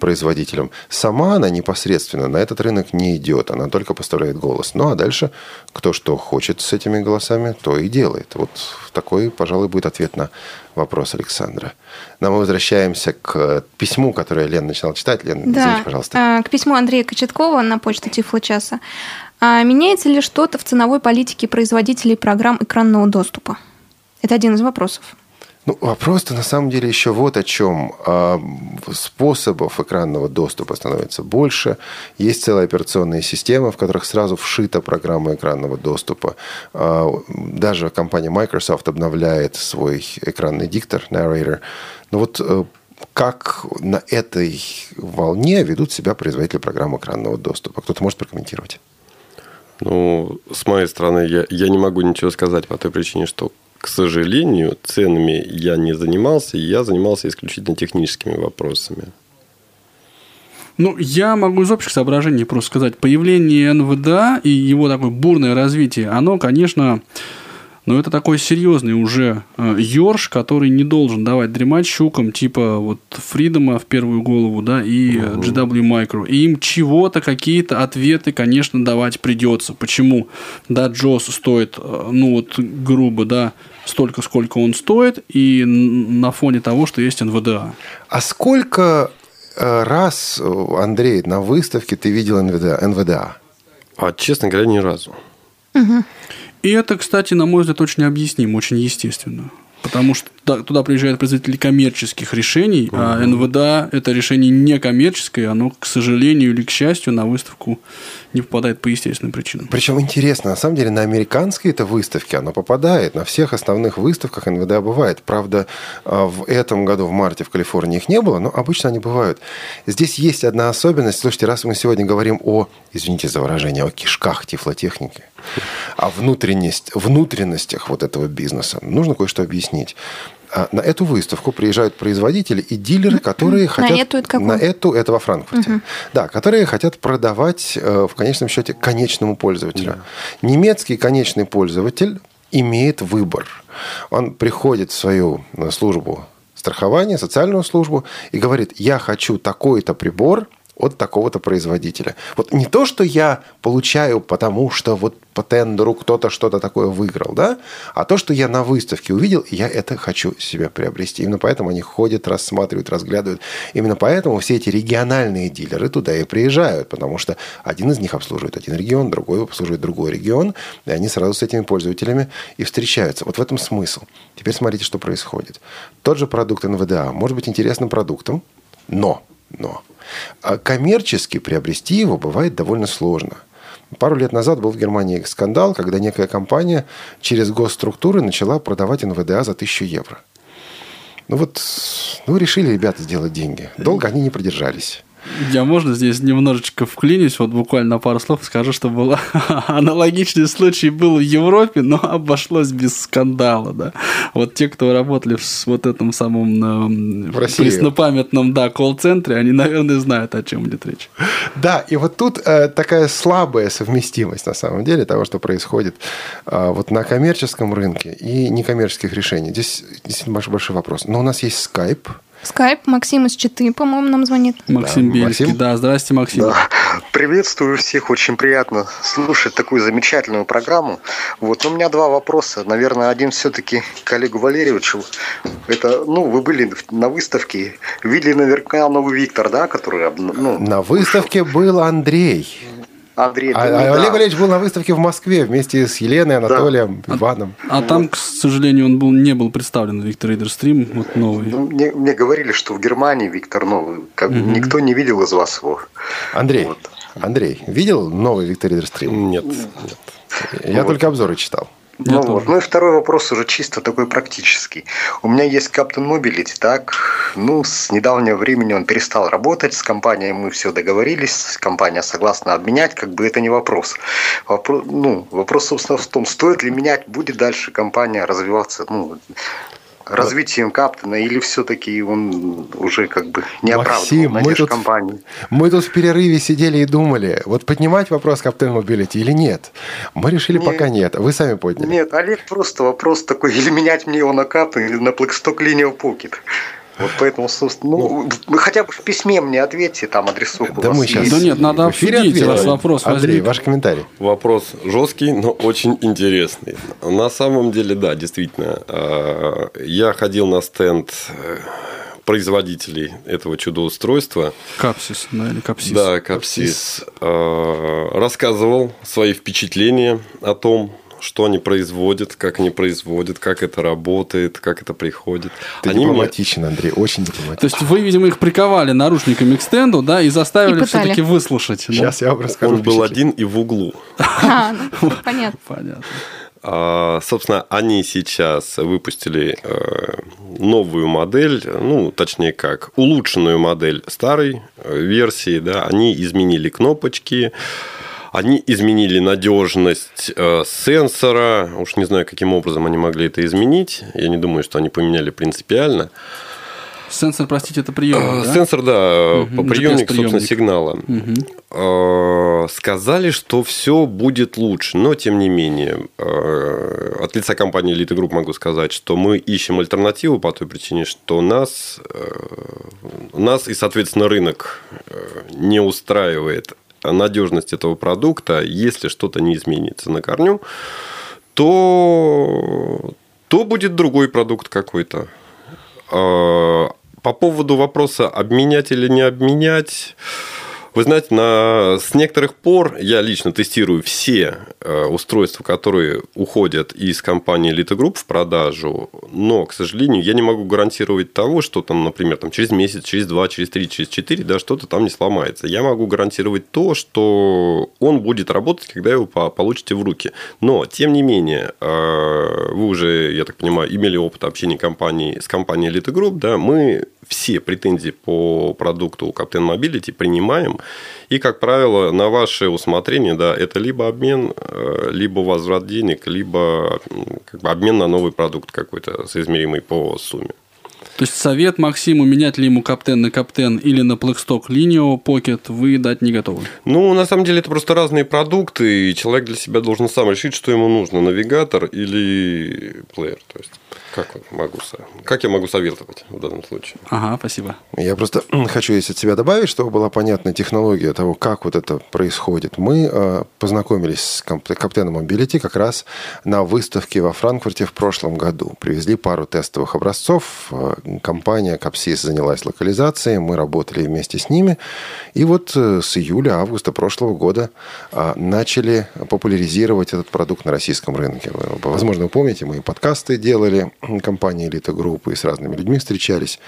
производителям. Сама она непосредственно на этот рынок не идет, она только поставляет голос. Ну а дальше кто что хочет с этими голосами, то и делает. Вот такой, пожалуй, будет ответ на вопрос Александра. Но мы возвращаемся к письму, которое Лена начинала читать. Лена, да. извините, пожалуйста. А, к письму Андрея Кочеткова на почту Тифло часа. А меняется ли что-то в ценовой политике производителей программ экранного доступа? Это один из вопросов. Ну, вопрос-то на самом деле еще вот о чем. А, способов экранного доступа становится больше. Есть целая операционная система, в которых сразу вшита программа экранного доступа. А, даже компания Microsoft обновляет свой экранный диктор, narrator. Но вот э, как на этой волне ведут себя производители программ экранного доступа? Кто-то может прокомментировать? Ну, с моей стороны, я, я не могу ничего сказать по той причине, что, к сожалению, ценами я не занимался, я занимался исключительно техническими вопросами. Ну, я могу из общих соображений просто сказать, появление НВДА и его такое бурное развитие, оно, конечно, но это такой серьезный уже э, Йорш, который не должен давать дремать щукам, типа вот Фридома в первую голову, да, и угу. GW Micro. И им чего-то, какие-то ответы, конечно, давать придется. Почему? Да, Джос стоит, э, ну вот, грубо, да, столько, сколько он стоит, и на фоне того, что есть НВДА. А сколько э, раз, Андрей, на выставке ты видел НВДА? НВДА? А, честно говоря, ни разу. Угу. И это, кстати, на мой взгляд, очень объяснимо, очень естественно. Потому что туда приезжают производители коммерческих решений, угу. а НВД это решение некоммерческое, оно, к сожалению или к счастью, на выставку не попадает по естественным причинам. Причем интересно, на самом деле на американские это выставки оно попадает. На всех основных выставках НВД бывает. Правда, а, в этом году, в марте, в Калифорнии их не было, но обычно они бывают. Здесь есть одна особенность. Слушайте, раз мы сегодня говорим о, извините за выражение, о кишках тифлотехники, о внутренность, внутренностях вот этого бизнеса, нужно кое-что объяснить. А на эту выставку приезжают производители и дилеры, которые хотят... На эту это какую? На эту, это во Франкфурте. Угу. Да, которые хотят продавать э, в конечном счете конечному пользователю. Да. Немецкий конечный пользователь имеет выбор. Он приходит в свою э, службу страхования, социальную службу и говорит, я хочу такой-то прибор, от такого-то производителя. Вот не то, что я получаю, потому что вот по тендеру кто-то что-то такое выиграл, да, а то, что я на выставке увидел, и я это хочу себе приобрести. Именно поэтому они ходят, рассматривают, разглядывают. Именно поэтому все эти региональные дилеры туда и приезжают, потому что один из них обслуживает один регион, другой обслуживает другой регион, и они сразу с этими пользователями и встречаются. Вот в этом смысл. Теперь смотрите, что происходит. Тот же продукт НВДА может быть интересным продуктом, но, но а коммерчески приобрести его бывает довольно сложно. Пару лет назад был в Германии скандал, когда некая компания через госструктуры начала продавать НВДА за 1000 евро. Ну вот, ну решили ребята сделать деньги. Долго они не продержались. Я можно здесь немножечко вклинюсь, вот буквально пару слов скажу, что был аналогичный случай был в Европе, но обошлось без скандала, да. Вот те, кто работали в вот этом самом э, преснопамятном, да, колл-центре, они, наверное, знают, о чем идет речь. Да, и вот тут э, такая слабая совместимость, на самом деле, того, что происходит э, вот на коммерческом рынке и некоммерческих решений. Здесь действительно большой вопрос. Но у нас есть Skype, Скайп, Максим из Читы, по-моему, нам звонит. Максим да, Бельский, Максим? да, здрасте, Максим. Да. Приветствую всех, очень приятно слушать такую замечательную программу. Вот, у меня два вопроса. Наверное, один все-таки коллегу Валерьевичу. Это, ну, вы были на выставке, видели наверняка новый Виктор, да, который... Ну, на выставке был Андрей. Андрей. А, да, а да. Олег Валерьевич был на выставке в Москве вместе с Еленой, Анатолием, Иваном. А там, к сожалению, он был, не был представлен Виктор Ридер Стрим, вот новый. Ну, мне, мне говорили, что в Германии Виктор Новый. Как, бы Никто не видел из вас его. Андрей, Андрей, видел новый Виктор Ридер Стрим? Нет. Я только обзоры читал. Ну, вот. ну и второй вопрос уже чисто такой практический. У меня есть Captain Mobility, так, ну, с недавнего времени он перестал работать, с компанией мы все договорились, компания согласна обменять, как бы это не вопрос. Вопрос, ну, вопрос, собственно, в том, стоит ли менять, будет дальше компания развиваться, ну, развитием Каптона, или все-таки он уже как бы не оправдывал Максим, мы тут, компании. мы тут в перерыве сидели и думали, вот поднимать вопрос Captain Mobility или нет. Мы решили, Нет. пока нет. Вы сами подняли. Нет, Олег просто вопрос такой, или менять мне его на Каптон, или на Blackstock Linear Pocket. Вот поэтому, собственно, ну, вы хотя бы в письме мне ответьте, там адресок у Да вас мы сейчас есть. Да нет, надо обсудить, раз вопрос Андрей, возник. ваш комментарий. Вопрос жесткий, но очень интересный. На самом деле, да, действительно. э, Я ходил на стенд э, производителей этого чудо-устройства. Капсис, да, или капсис. Да, Капсис. Э, Рассказывал свои впечатления о том, что они производят, как они производят, как это работает, как это приходит. Ты Они мне- дипломатичен, Андрей, очень дипломатичен. То есть вы, видимо, их приковали наручниками к стенду, да, и заставили все-таки выслушать. да? Сейчас я вам расскажу. Он был один и в углу. А, ну, понятно. Понятно. А, Собственно, они сейчас выпустили э, новую модель, ну, точнее как, улучшенную модель старой э, версии, да, они изменили кнопочки, они изменили надежность э, сенсора, уж не знаю, каким образом они могли это изменить, я не думаю, что они поменяли принципиально. Сенсор, простите, это приемник, Э, да? Сенсор, да, Мгм, по приемник, собственно, сигнала. Э, Сказали, что все будет лучше, но тем не менее, э, от лица компании Elite Group могу сказать, что мы ищем альтернативу по той причине, что нас, э, нас и, соответственно, рынок э, не устраивает надежность этого продукта, если что-то не изменится на корню, то, то будет другой продукт какой-то. А, По поводу вопроса, обменять или не обменять, вы знаете, на, с некоторых пор я лично тестирую все э, устройства, которые уходят из компании Elite Group в продажу, но, к сожалению, я не могу гарантировать того, что там, например, там, через месяц, через два, через три, через четыре, да, что-то там не сломается. Я могу гарантировать то, что он будет работать, когда его по- получите в руки. Но, тем не менее, э, вы уже, я так понимаю, имели опыт общения компании, с компанией Elite Group, да, мы все претензии по продукту Captain Mobility принимаем. И, как правило, на ваше усмотрение, да, это либо обмен, э, либо возврат денег, либо как бы, обмен на новый продукт какой-то, соизмеримый по сумме. То есть совет Максиму, менять ли ему каптен на каптен или на Blackstock Linear Pocket, вы дать не готовы. Ну, на самом деле, это просто разные продукты, и человек для себя должен сам решить, что ему нужно, навигатор или плеер. То есть, как, могу, как я могу советовать в данном случае? Ага, спасибо. Я просто хочу есть от себя добавить, чтобы была понятна технология того, как вот это происходит. Мы э, познакомились с Каптеном Mobility как раз на выставке во Франкфурте в прошлом году. Привезли пару тестовых образцов. Компания Капсис занялась локализацией, мы работали вместе с ними. И вот э, с июля-августа прошлого года э, начали популяризировать этот продукт на российском рынке. Возможно, вы помните, мы и подкасты делали, компании Элита Группы, и с разными людьми встречались.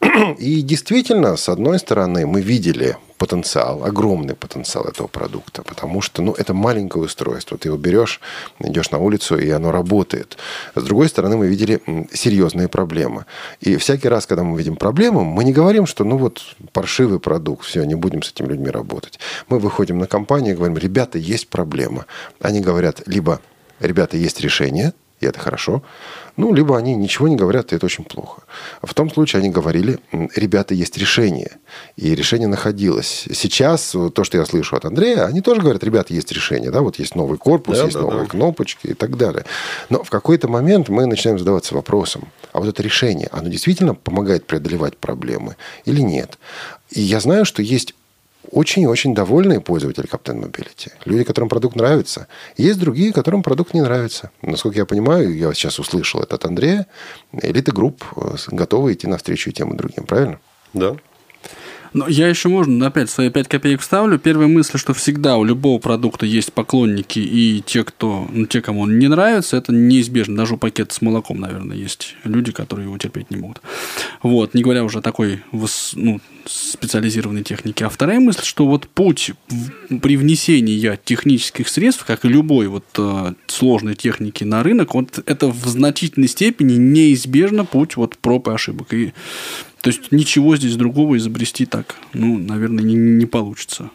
И действительно, с одной стороны, мы видели потенциал, огромный потенциал этого продукта, потому что ну, это маленькое устройство. Ты его берешь, идешь на улицу, и оно работает. С другой стороны, мы видели серьезные проблемы. И всякий раз, когда мы видим проблему, мы не говорим, что ну вот паршивый продукт, все, не будем с этими людьми работать. Мы выходим на компанию и говорим, ребята, есть проблема. Они говорят, либо, ребята, есть решение, и это хорошо. Ну, либо они ничего не говорят, и это очень плохо. В том случае они говорили, «М, ребята, есть решение. И решение находилось. Сейчас, то, что я слышу от Андрея, они тоже говорят, ребята, есть решение. Да, вот есть новый корпус, Да, есть да, новые да. кнопочки и так далее. Но в какой-то момент мы начинаем задаваться вопросом, а вот это решение, оно действительно помогает преодолевать проблемы или нет? И я знаю, что есть очень-очень довольные пользователи Captain Mobility. Люди, которым продукт нравится. Есть другие, которым продукт не нравится. Насколько я понимаю, я сейчас услышал это от Андрея, элита групп готовы идти навстречу и тем и другим, правильно? Да. Но я еще можно, опять, свои 5 копеек вставлю. Первая мысль, что всегда у любого продукта есть поклонники и те, кто, ну, те, кому он не нравится, это неизбежно. Даже у пакета с молоком, наверное, есть люди, которые его терпеть не могут. Вот, не говоря уже о такой ну, специализированной технике. А вторая мысль, что вот путь при внесении технических средств, как и любой вот э, сложной техники на рынок, вот это в значительной степени неизбежно путь вот проб и ошибок. И то есть ничего здесь другого изобрести так, ну, наверное, не, не получится.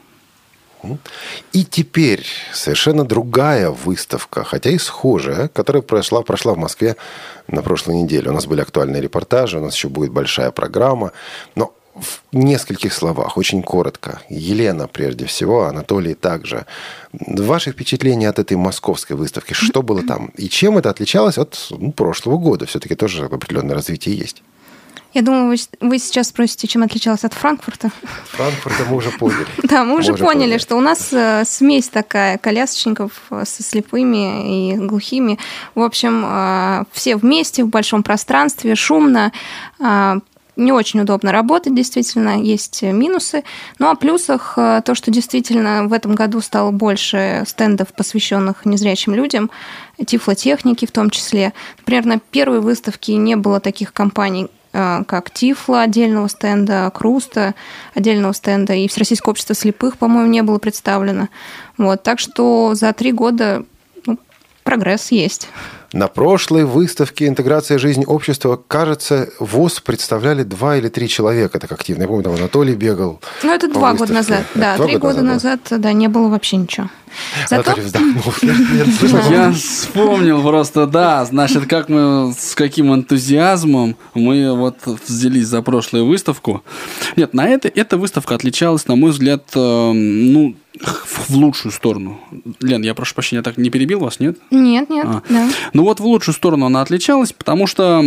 И теперь совершенно другая выставка, хотя и схожая, которая прошла, прошла в Москве на прошлой неделе. У нас были актуальные репортажи, у нас еще будет большая программа. Но в нескольких словах, очень коротко. Елена, прежде всего, Анатолий также. Ваши впечатления от этой московской выставки, что было там? И чем это отличалось от ну, прошлого года? Все-таки тоже определенное развитие есть. Я думаю, вы, вы сейчас спросите, чем отличалась от Франкфурта. Франкфурта мы уже поняли. Да, мы уже поняли, что у нас э, смесь такая колясочников э, со слепыми и глухими. В общем, э, все вместе в большом пространстве, шумно. Не очень удобно работать, действительно, есть минусы. Ну, о плюсах то, что действительно в этом году стало больше стендов, посвященных незрячим людям, тифлотехники в том числе. Например, на первой выставке не было таких компаний, как Тифла отдельного стенда, Круста отдельного стенда, и Всероссийское общество слепых, по-моему, не было представлено. Вот, так что за три года ну, прогресс есть. На прошлой выставке «Интеграция жизни общества», кажется, ВОЗ представляли два или три человека так активно. Я помню, там Анатолий бегал. Ну, это два года назад. Да, три года назад, да, не было вообще ничего. Зато... Я вспомнил просто, да, значит, как мы, с каким энтузиазмом мы вот взялись за прошлую выставку. Нет, на это, эта выставка отличалась, на мой взгляд, э, ну, в лучшую сторону. Лен, я прошу прощения, я так не перебил вас, нет? Нет, нет, а. да. Ну вот в лучшую сторону она отличалась, потому что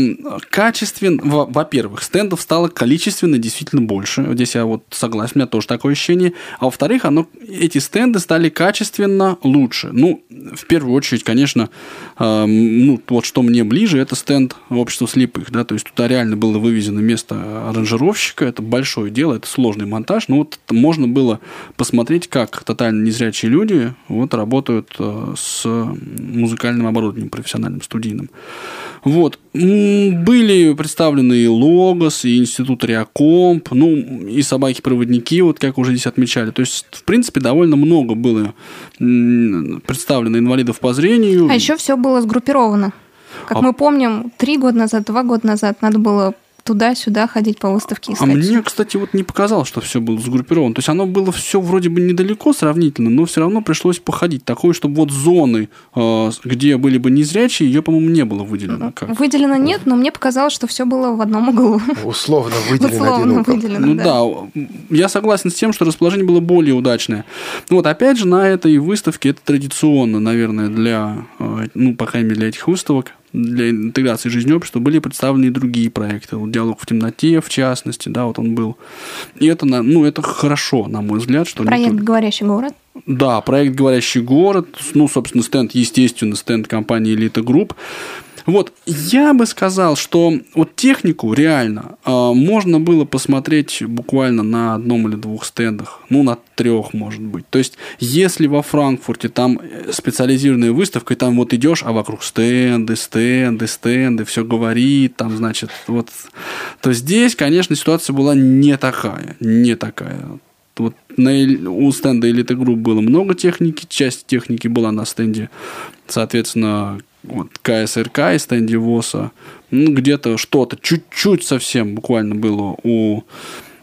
качественно, во-первых, стендов стало количественно действительно больше. Здесь я вот согласен, у меня тоже такое ощущение. А во-вторых, оно, эти стенды стали качественно лучше. Ну, в первую очередь, конечно, э, ну вот что мне ближе, это стенд общества слепых, да, то есть туда реально было вывезено место аранжировщика, это большое дело, это сложный монтаж, но вот можно было посмотреть, как тотально незрячие люди вот работают э, с музыкальным оборудованием профессиональным, студийным. Вот. Были представлены и Логос, и Институт Реакомп, ну, и собаки-проводники, вот как уже здесь отмечали. То есть, в принципе, довольно много было представлено инвалидов по зрению. А еще все было сгруппировано. Как а... мы помним, три года назад, два года назад надо было туда-сюда ходить по выставке искать. А мне, кстати, вот не показалось, что все было сгруппировано. То есть оно было все вроде бы недалеко сравнительно, но все равно пришлось походить. Такое, чтобы вот зоны, э, где были бы незрячие, ее, по-моему, не было выделено. Как? Выделено нет, но мне показалось, что все было в одном углу. Условно выделено Условно выделено, Ну да. я согласен с тем, что расположение было более удачное. Вот опять же, на этой выставке это традиционно, наверное, для, э, ну, по крайней мере, для этих выставок, для интеграции жизни общества были представлены и другие проекты. Вот «Диалог в темноте», в частности, да, вот он был. И это, ну, это хорошо, на мой взгляд. Что проект не... «Говорящий город»? Да, проект «Говорящий город», ну, собственно, стенд, естественно, стенд компании «Элита Групп». Вот, я бы сказал, что вот технику реально э, можно было посмотреть буквально на одном или двух стендах, ну, на трех, может быть. То есть, если во Франкфурте там э, специализированная выставка, и там вот идешь, а вокруг стенды, стенды, стенды, все говорит, там, значит, вот, то здесь, конечно, ситуация была не такая, не такая. Вот на, у стенда элиты групп было много техники, часть техники была на стенде, соответственно, вот, КСРК и стенде ВОСа. Ну, где-то что-то, чуть-чуть совсем буквально было у,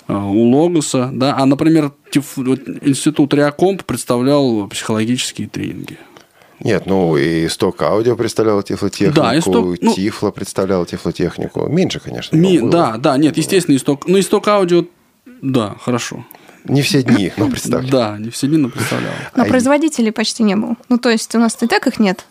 а, у Логоса. Да? А, например, вот, институт Реакомп представлял психологические тренинги. Нет, ну и исток аудио представлял тифлотехнику, да, исток, ну, Тифло представлял тифлотехнику. Меньше, конечно. Ми, да, да, нет, естественно, исток. Ну, исток аудио, да, хорошо. Не все дни, но представлял. Да, не все дни, но представлял. Но а производителей почти не было. Ну, то есть у нас и так их нет.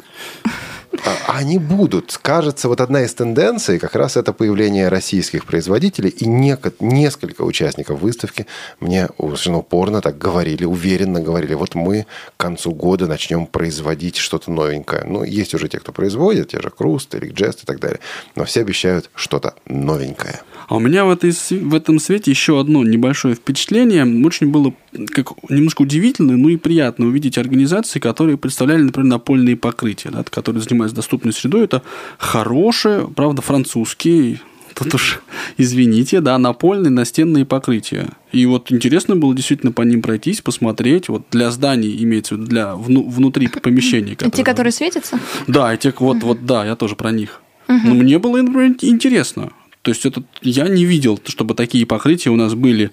А Они будут. Кажется, вот одна из тенденций как раз это появление российских производителей. И несколько участников выставки мне совершенно упорно так говорили, уверенно говорили, вот мы к концу года начнем производить что-то новенькое. Ну, есть уже те, кто производит, те же Круст, Эрик Джест и так далее. Но все обещают что-то новенькое. А у меня в, этой, в этом свете еще одно небольшое впечатление. Очень было как немножко удивительно, ну и приятно увидеть организации, которые представляли, например, напольные покрытия, да, которые занимаются доступной средой. Это хорошие, правда, французские, тут уж, извините, да, напольные настенные покрытия. И вот интересно было действительно по ним пройтись, посмотреть. Вот для зданий имеется в виду, для вну- внутри помещений. Те, которые светятся? Да, и те, вот, вот, да, я тоже про них. Но мне было, например, интересно. То есть это я не видел, чтобы такие покрытия у нас были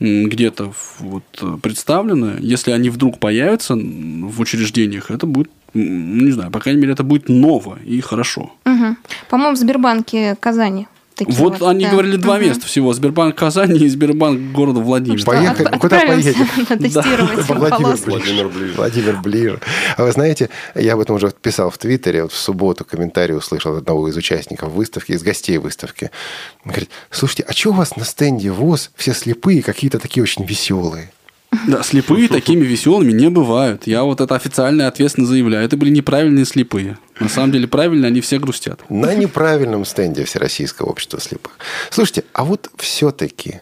где-то вот, э, представлены. Если они вдруг появятся в учреждениях, это будет, не знаю, по крайней мере, это будет ново и хорошо. Мгм. По-моему, в Сбербанке Казани. Такие вот они да. говорили два Мгм. места всего: Сбербанк Казани и Сбербанк города Владимир. Поехали. Отп- Куда? Тестировать Во Владимир. Владимир ближе. Владимир ближе. А вы знаете, я об этом уже писал в Твиттере. Вот в субботу комментарий услышал от одного из участников выставки, из гостей выставки. Он говорит, слушайте, а что у вас на стенде ВОЗ все слепые, какие-то такие очень веселые? Да, слепые такими веселыми не бывают. Я вот это официально и ответственно заявляю. Это были неправильные слепые. На самом деле правильно, они все грустят. На неправильном стенде Всероссийского общества слепых. Слушайте, а вот все-таки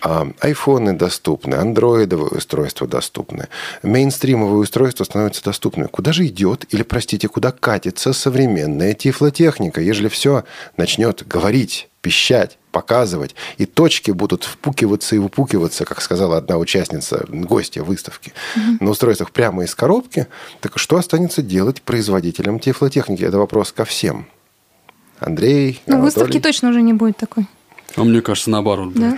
айфоны доступны, андроидовые устройства доступны, мейнстримовые устройства становятся доступными. Куда же идет, или, простите, куда катится современная тифлотехника, ежели все начнет говорить, пищать, показывать, и точки будут впукиваться и выпукиваться, как сказала одна участница, гостья выставки, на устройствах прямо из коробки, так что останется делать производителям тифлотехники? Это вопрос ко всем. Андрей, Ну, Анатолий. выставки точно уже не будет такой. А мне кажется, наоборот. Да?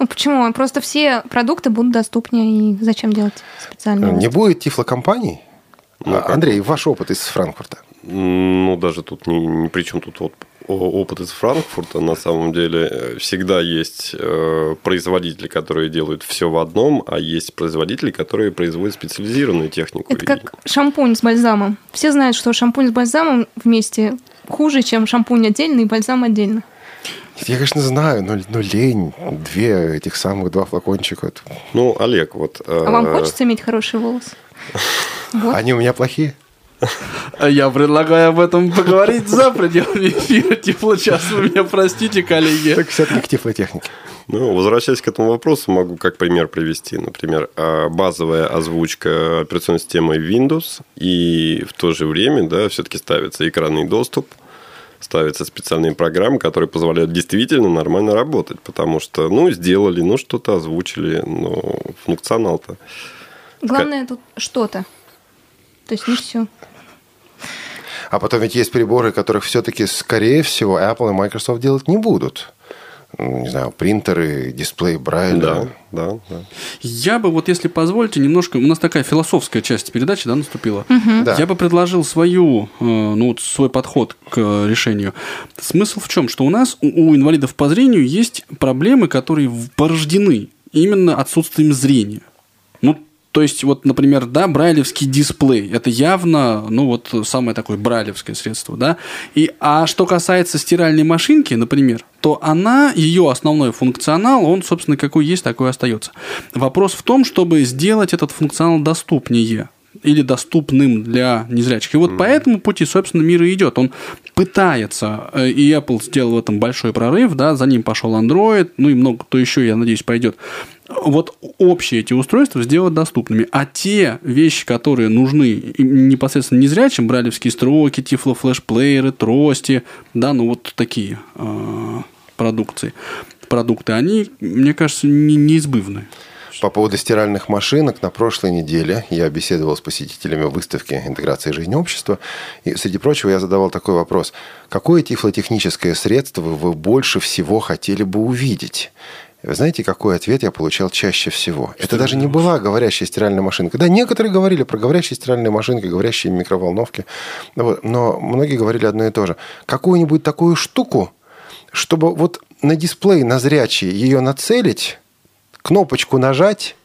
Ну, почему? Просто все продукты будут доступнее, и зачем делать специальные Не будет тифлокомпаний? Ну? Андрей, ваш опыт из Франкфурта. Ну, даже тут ни, ни при чем тут вот опыт из Франкфурта. На самом деле э, всегда есть э, производители, которые делают все в одном, а есть производители, которые производят специализированную технику. Это как шампунь с бальзамом. Все знают, что шампунь с бальзамом вместе хуже, чем шампунь отдельно и бальзам отдельно. Я, конечно, знаю, но, но лень. Две этих самых два флакончика. Ну, Олег, вот... э, А вам хочется иметь хорошие волосы? Вот. Они у меня плохие. А Я предлагаю об этом поговорить за пределами эфира. Тепло час, вы меня простите, коллеги. Так все-таки к тифлотехнике. Ну, возвращаясь к этому вопросу, могу как пример привести. Например, а, базовая озвучка операционной системы Windows, и в то же время, да, все-таки ставится экранный доступ, ставятся специальные программы, которые позволяют действительно нормально работать, потому что, ну, сделали, ну, что-то озвучили, но функционал-то. Главное тут что-то. То есть не все. А потом ведь есть приборы, которых все-таки, скорее всего, Apple и Microsoft делать не будут. Ну, Не знаю, принтеры, дисплей Брайля. Да, да, да. Я бы, вот если позволите, немножко... У нас такая философская часть передачи, да, наступила? Да. Я бы предложил свою, э, ну, вот свой подход к э, решению. Смысл в чем? Что у нас, у, инвалидов по зрению, есть проблемы, которые порождены именно отсутствием зрения. То есть, вот, например, да, брайлевский дисплей, это явно, ну, вот, самое такое брайлевское средство, да. И, а что касается стиральной машинки, например, то она, ее основной функционал, он, собственно, какой есть, такой остается. Вопрос в том, чтобы сделать этот функционал доступнее или доступным для незрячих. И вот по этому пути, собственно, мир и идет. Он пытается, э, и Apple сделал в этом большой прорыв, да, за ним пошел Android, ну и много кто еще, я надеюсь, пойдет. Вот общие эти устройства сделать доступными. А те вещи, которые нужны непосредственно незрячим, бралевские строки, тифло-флешплееры, трости, да, ну вот такие э, продукции, продукты, они, мне кажется, не, неизбывны. По поводу стиральных машинок, на прошлой неделе я беседовал с посетителями выставки «Интеграция жизни общества». И, среди прочего, я задавал такой вопрос. Какое тифлотехническое средство вы больше всего хотели бы увидеть? Вы знаете, какой ответ я получал чаще всего? Это даже не была говорящая стиральная машинка. Да, некоторые говорили про говорящие стиральные машинки, говорящие микроволновки. Ну вот, Но многие говорили одно и то же. Какую-нибудь такую штуку, чтобы вот на дисплей, на зрячий ее нацелить, кнопочку нажать,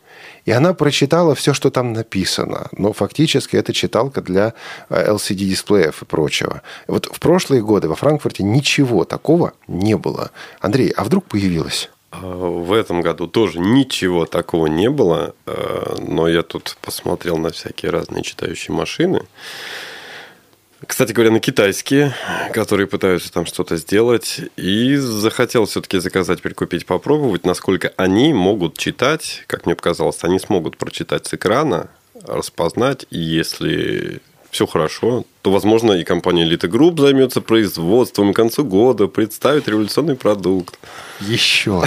И она прочитала все, что там написано. Но фактически это читалка для э, LCD-дисплеев и прочего. Вот в прошлые годы во Франкфурте ничего такого не было. Андрей, а вдруг появилось? А, в этом году тоже ничего такого не было, а, но я тут посмотрел на всякие разные читающие машины. Кстати говоря, на китайские, которые пытаются там что-то сделать. И захотел все-таки заказать, прикупить, попробовать, насколько они могут читать, как мне показалось, они смогут прочитать с экрана, распознать, и если все хорошо, то, возможно, и компания Elite Group займется производством, к концу года представит революционный продукт. Еще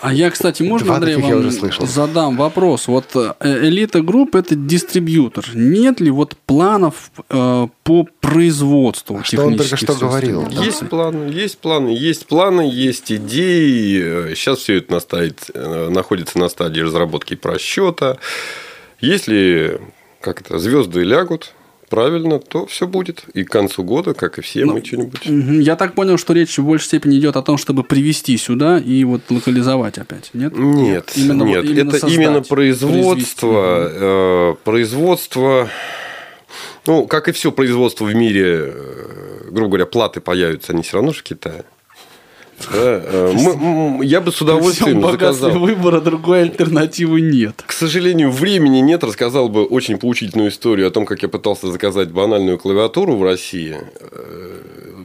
А я, кстати, можно, Андрей, вам задам вопрос. Вот э, Elite Group – это дистрибьютор. Нет ли вот планов э, по производству а Что он только что говорил? Есть планы, есть планы, есть планы, есть идеи. Сейчас все это наставит, э, находится на стадии разработки просчета. Если как это, звезды лягут, правильно, то все будет. И к концу года, как и все, ну, мы что-нибудь. Я так понял, что речь в большей степени идет о том, чтобы привести сюда и вот локализовать опять, нет? Нет, именно, нет. Вот, именно это создать, именно производство, э, производство. Ну, как и все производство в мире, э, грубо говоря, платы появятся, они все равно же в Китае. Да, э, мы, я бы с удовольствием заказал. выбора другой альтернативы нет. К сожалению, времени нет. Рассказал бы очень поучительную историю о том, как я пытался заказать банальную клавиатуру в России, э,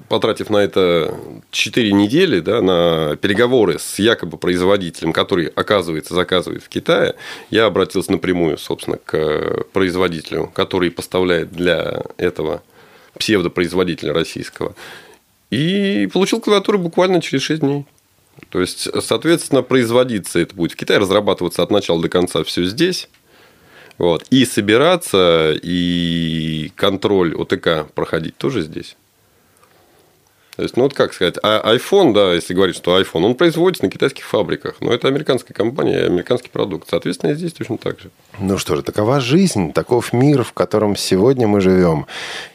потратив на это 4 недели да, на переговоры с якобы производителем, который, оказывается, заказывает в Китае. Я обратился напрямую, собственно, к производителю, который поставляет для этого псевдопроизводителя российского. И получил клавиатуру буквально через 6 дней. То есть, соответственно, производиться это будет в Китае, разрабатываться от начала до конца все здесь. Вот. И собираться, и контроль ОТК проходить тоже здесь. То есть, ну вот как сказать, а iPhone, да, если говорить, что iPhone, он производится на китайских фабриках, но это американская компания, американский продукт. Соответственно, и здесь точно так же. Ну что же, такова жизнь, таков мир, в котором сегодня мы живем.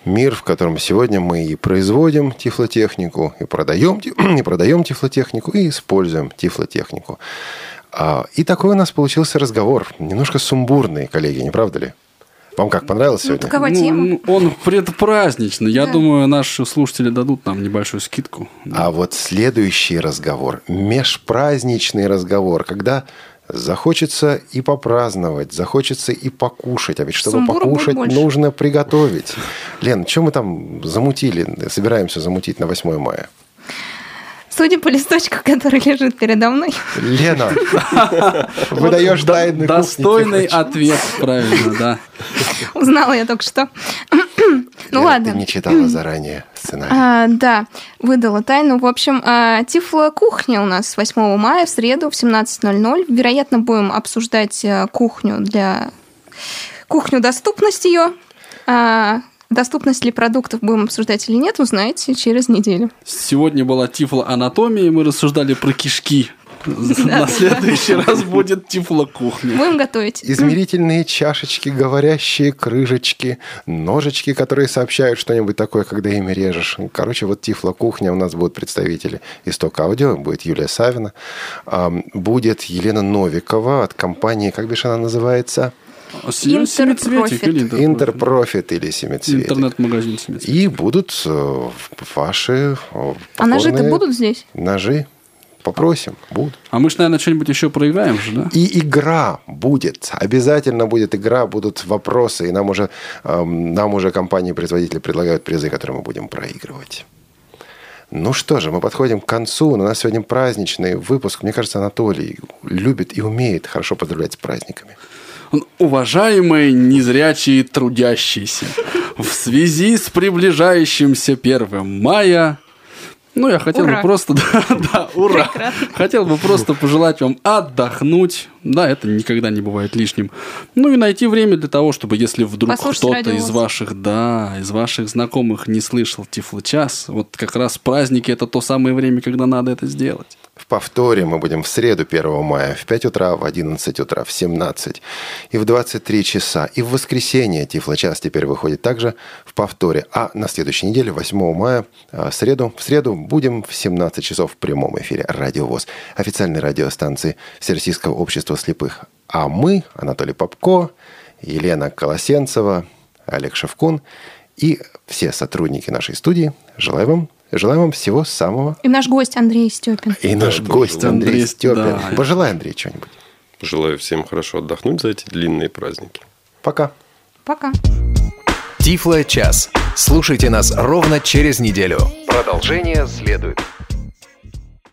Мир, в котором сегодня мы и производим тифлотехнику, и продаем, и продаем тифлотехнику, и используем тифлотехнику. А, и такой у нас получился разговор. Немножко сумбурный, коллеги, не правда ли? Вам как, понравилось ну, сегодня? Такова тема. Ну, он предпраздничный. Я да. думаю, наши слушатели дадут нам небольшую скидку. А вот следующий разговор, межпраздничный разговор, когда захочется и попраздновать, захочется и покушать. А ведь чтобы Сумбура покушать, нужно приготовить. Лен, что мы там замутили, собираемся замутить на 8 мая? Судя по листочку, который лежит передо мной. Лена, выдаешь тайны Достойный ответ, правильно, да. Узнала я только что. Ну ладно. Ты не читала заранее сценарий. А, да, выдала тайну. В общем, а, Тифло кухня у нас 8 мая в среду в 17.00. Вероятно, будем обсуждать а, кухню для... Кухню доступность ее. Доступность ли продуктов будем обсуждать или нет, узнаете через неделю. Сегодня была тифлоанатомия, и мы рассуждали про кишки. На следующий раз будет тифлокухня. Будем готовить. Измерительные чашечки, говорящие крышечки, ножички, которые сообщают что-нибудь такое, когда ими режешь. Короче, вот тифлокухня у нас будут представители Исток Аудио, будет Юлия Савина, будет Елена Новикова от компании, как бишь она называется? Семицветик или Интерпрофит или семицветик. Интернет-магазин семицветик. И будут э, ваши э, А ножи-то будут здесь? Ножи. Попросим, будут. А мы же, наверное, что-нибудь еще проиграем же, да? И игра будет. Обязательно будет игра, будут вопросы. И нам уже, эм, нам уже компании-производители предлагают призы, которые мы будем проигрывать. Ну что же, мы подходим к концу. У нас сегодня праздничный выпуск. Мне кажется, Анатолий любит и умеет хорошо поздравлять с праздниками. Уважаемые незрячие трудящиеся, в связи с приближающимся 1 мая ну, я хотел ура. бы просто, да, да, ура. Прекрасно. Хотел бы просто пожелать вам отдохнуть. Да, это никогда не бывает лишним. Ну и найти время для того, чтобы, если вдруг кто-то из ваших, да, из ваших знакомых не слышал Тифло-час, вот как раз праздники это то самое время, когда надо это сделать. В повторе мы будем в среду 1 мая в 5 утра, в 11 утра, в 17 и в 23 часа. И в воскресенье Тифлочас теперь выходит также в повторе. А на следующей неделе, 8 мая, в среду, в среду будем в 17 часов в прямом эфире Радио ВОЗ, официальной радиостанции Всероссийского общества слепых. А мы, Анатолий Попко, Елена Колосенцева, Олег Шевкун и все сотрудники нашей студии желаем вам Желаем вам всего самого. И наш гость Андрей Степин. И наш Да, гость тоже. Андрей, Андрей, Степин. да. Пожелай, Андрей, что-нибудь. Желаю всем хорошо отдохнуть за эти длинные праздники. Пока. Пока. Тифло час. Слушайте нас ровно через неделю. Продолжение следует.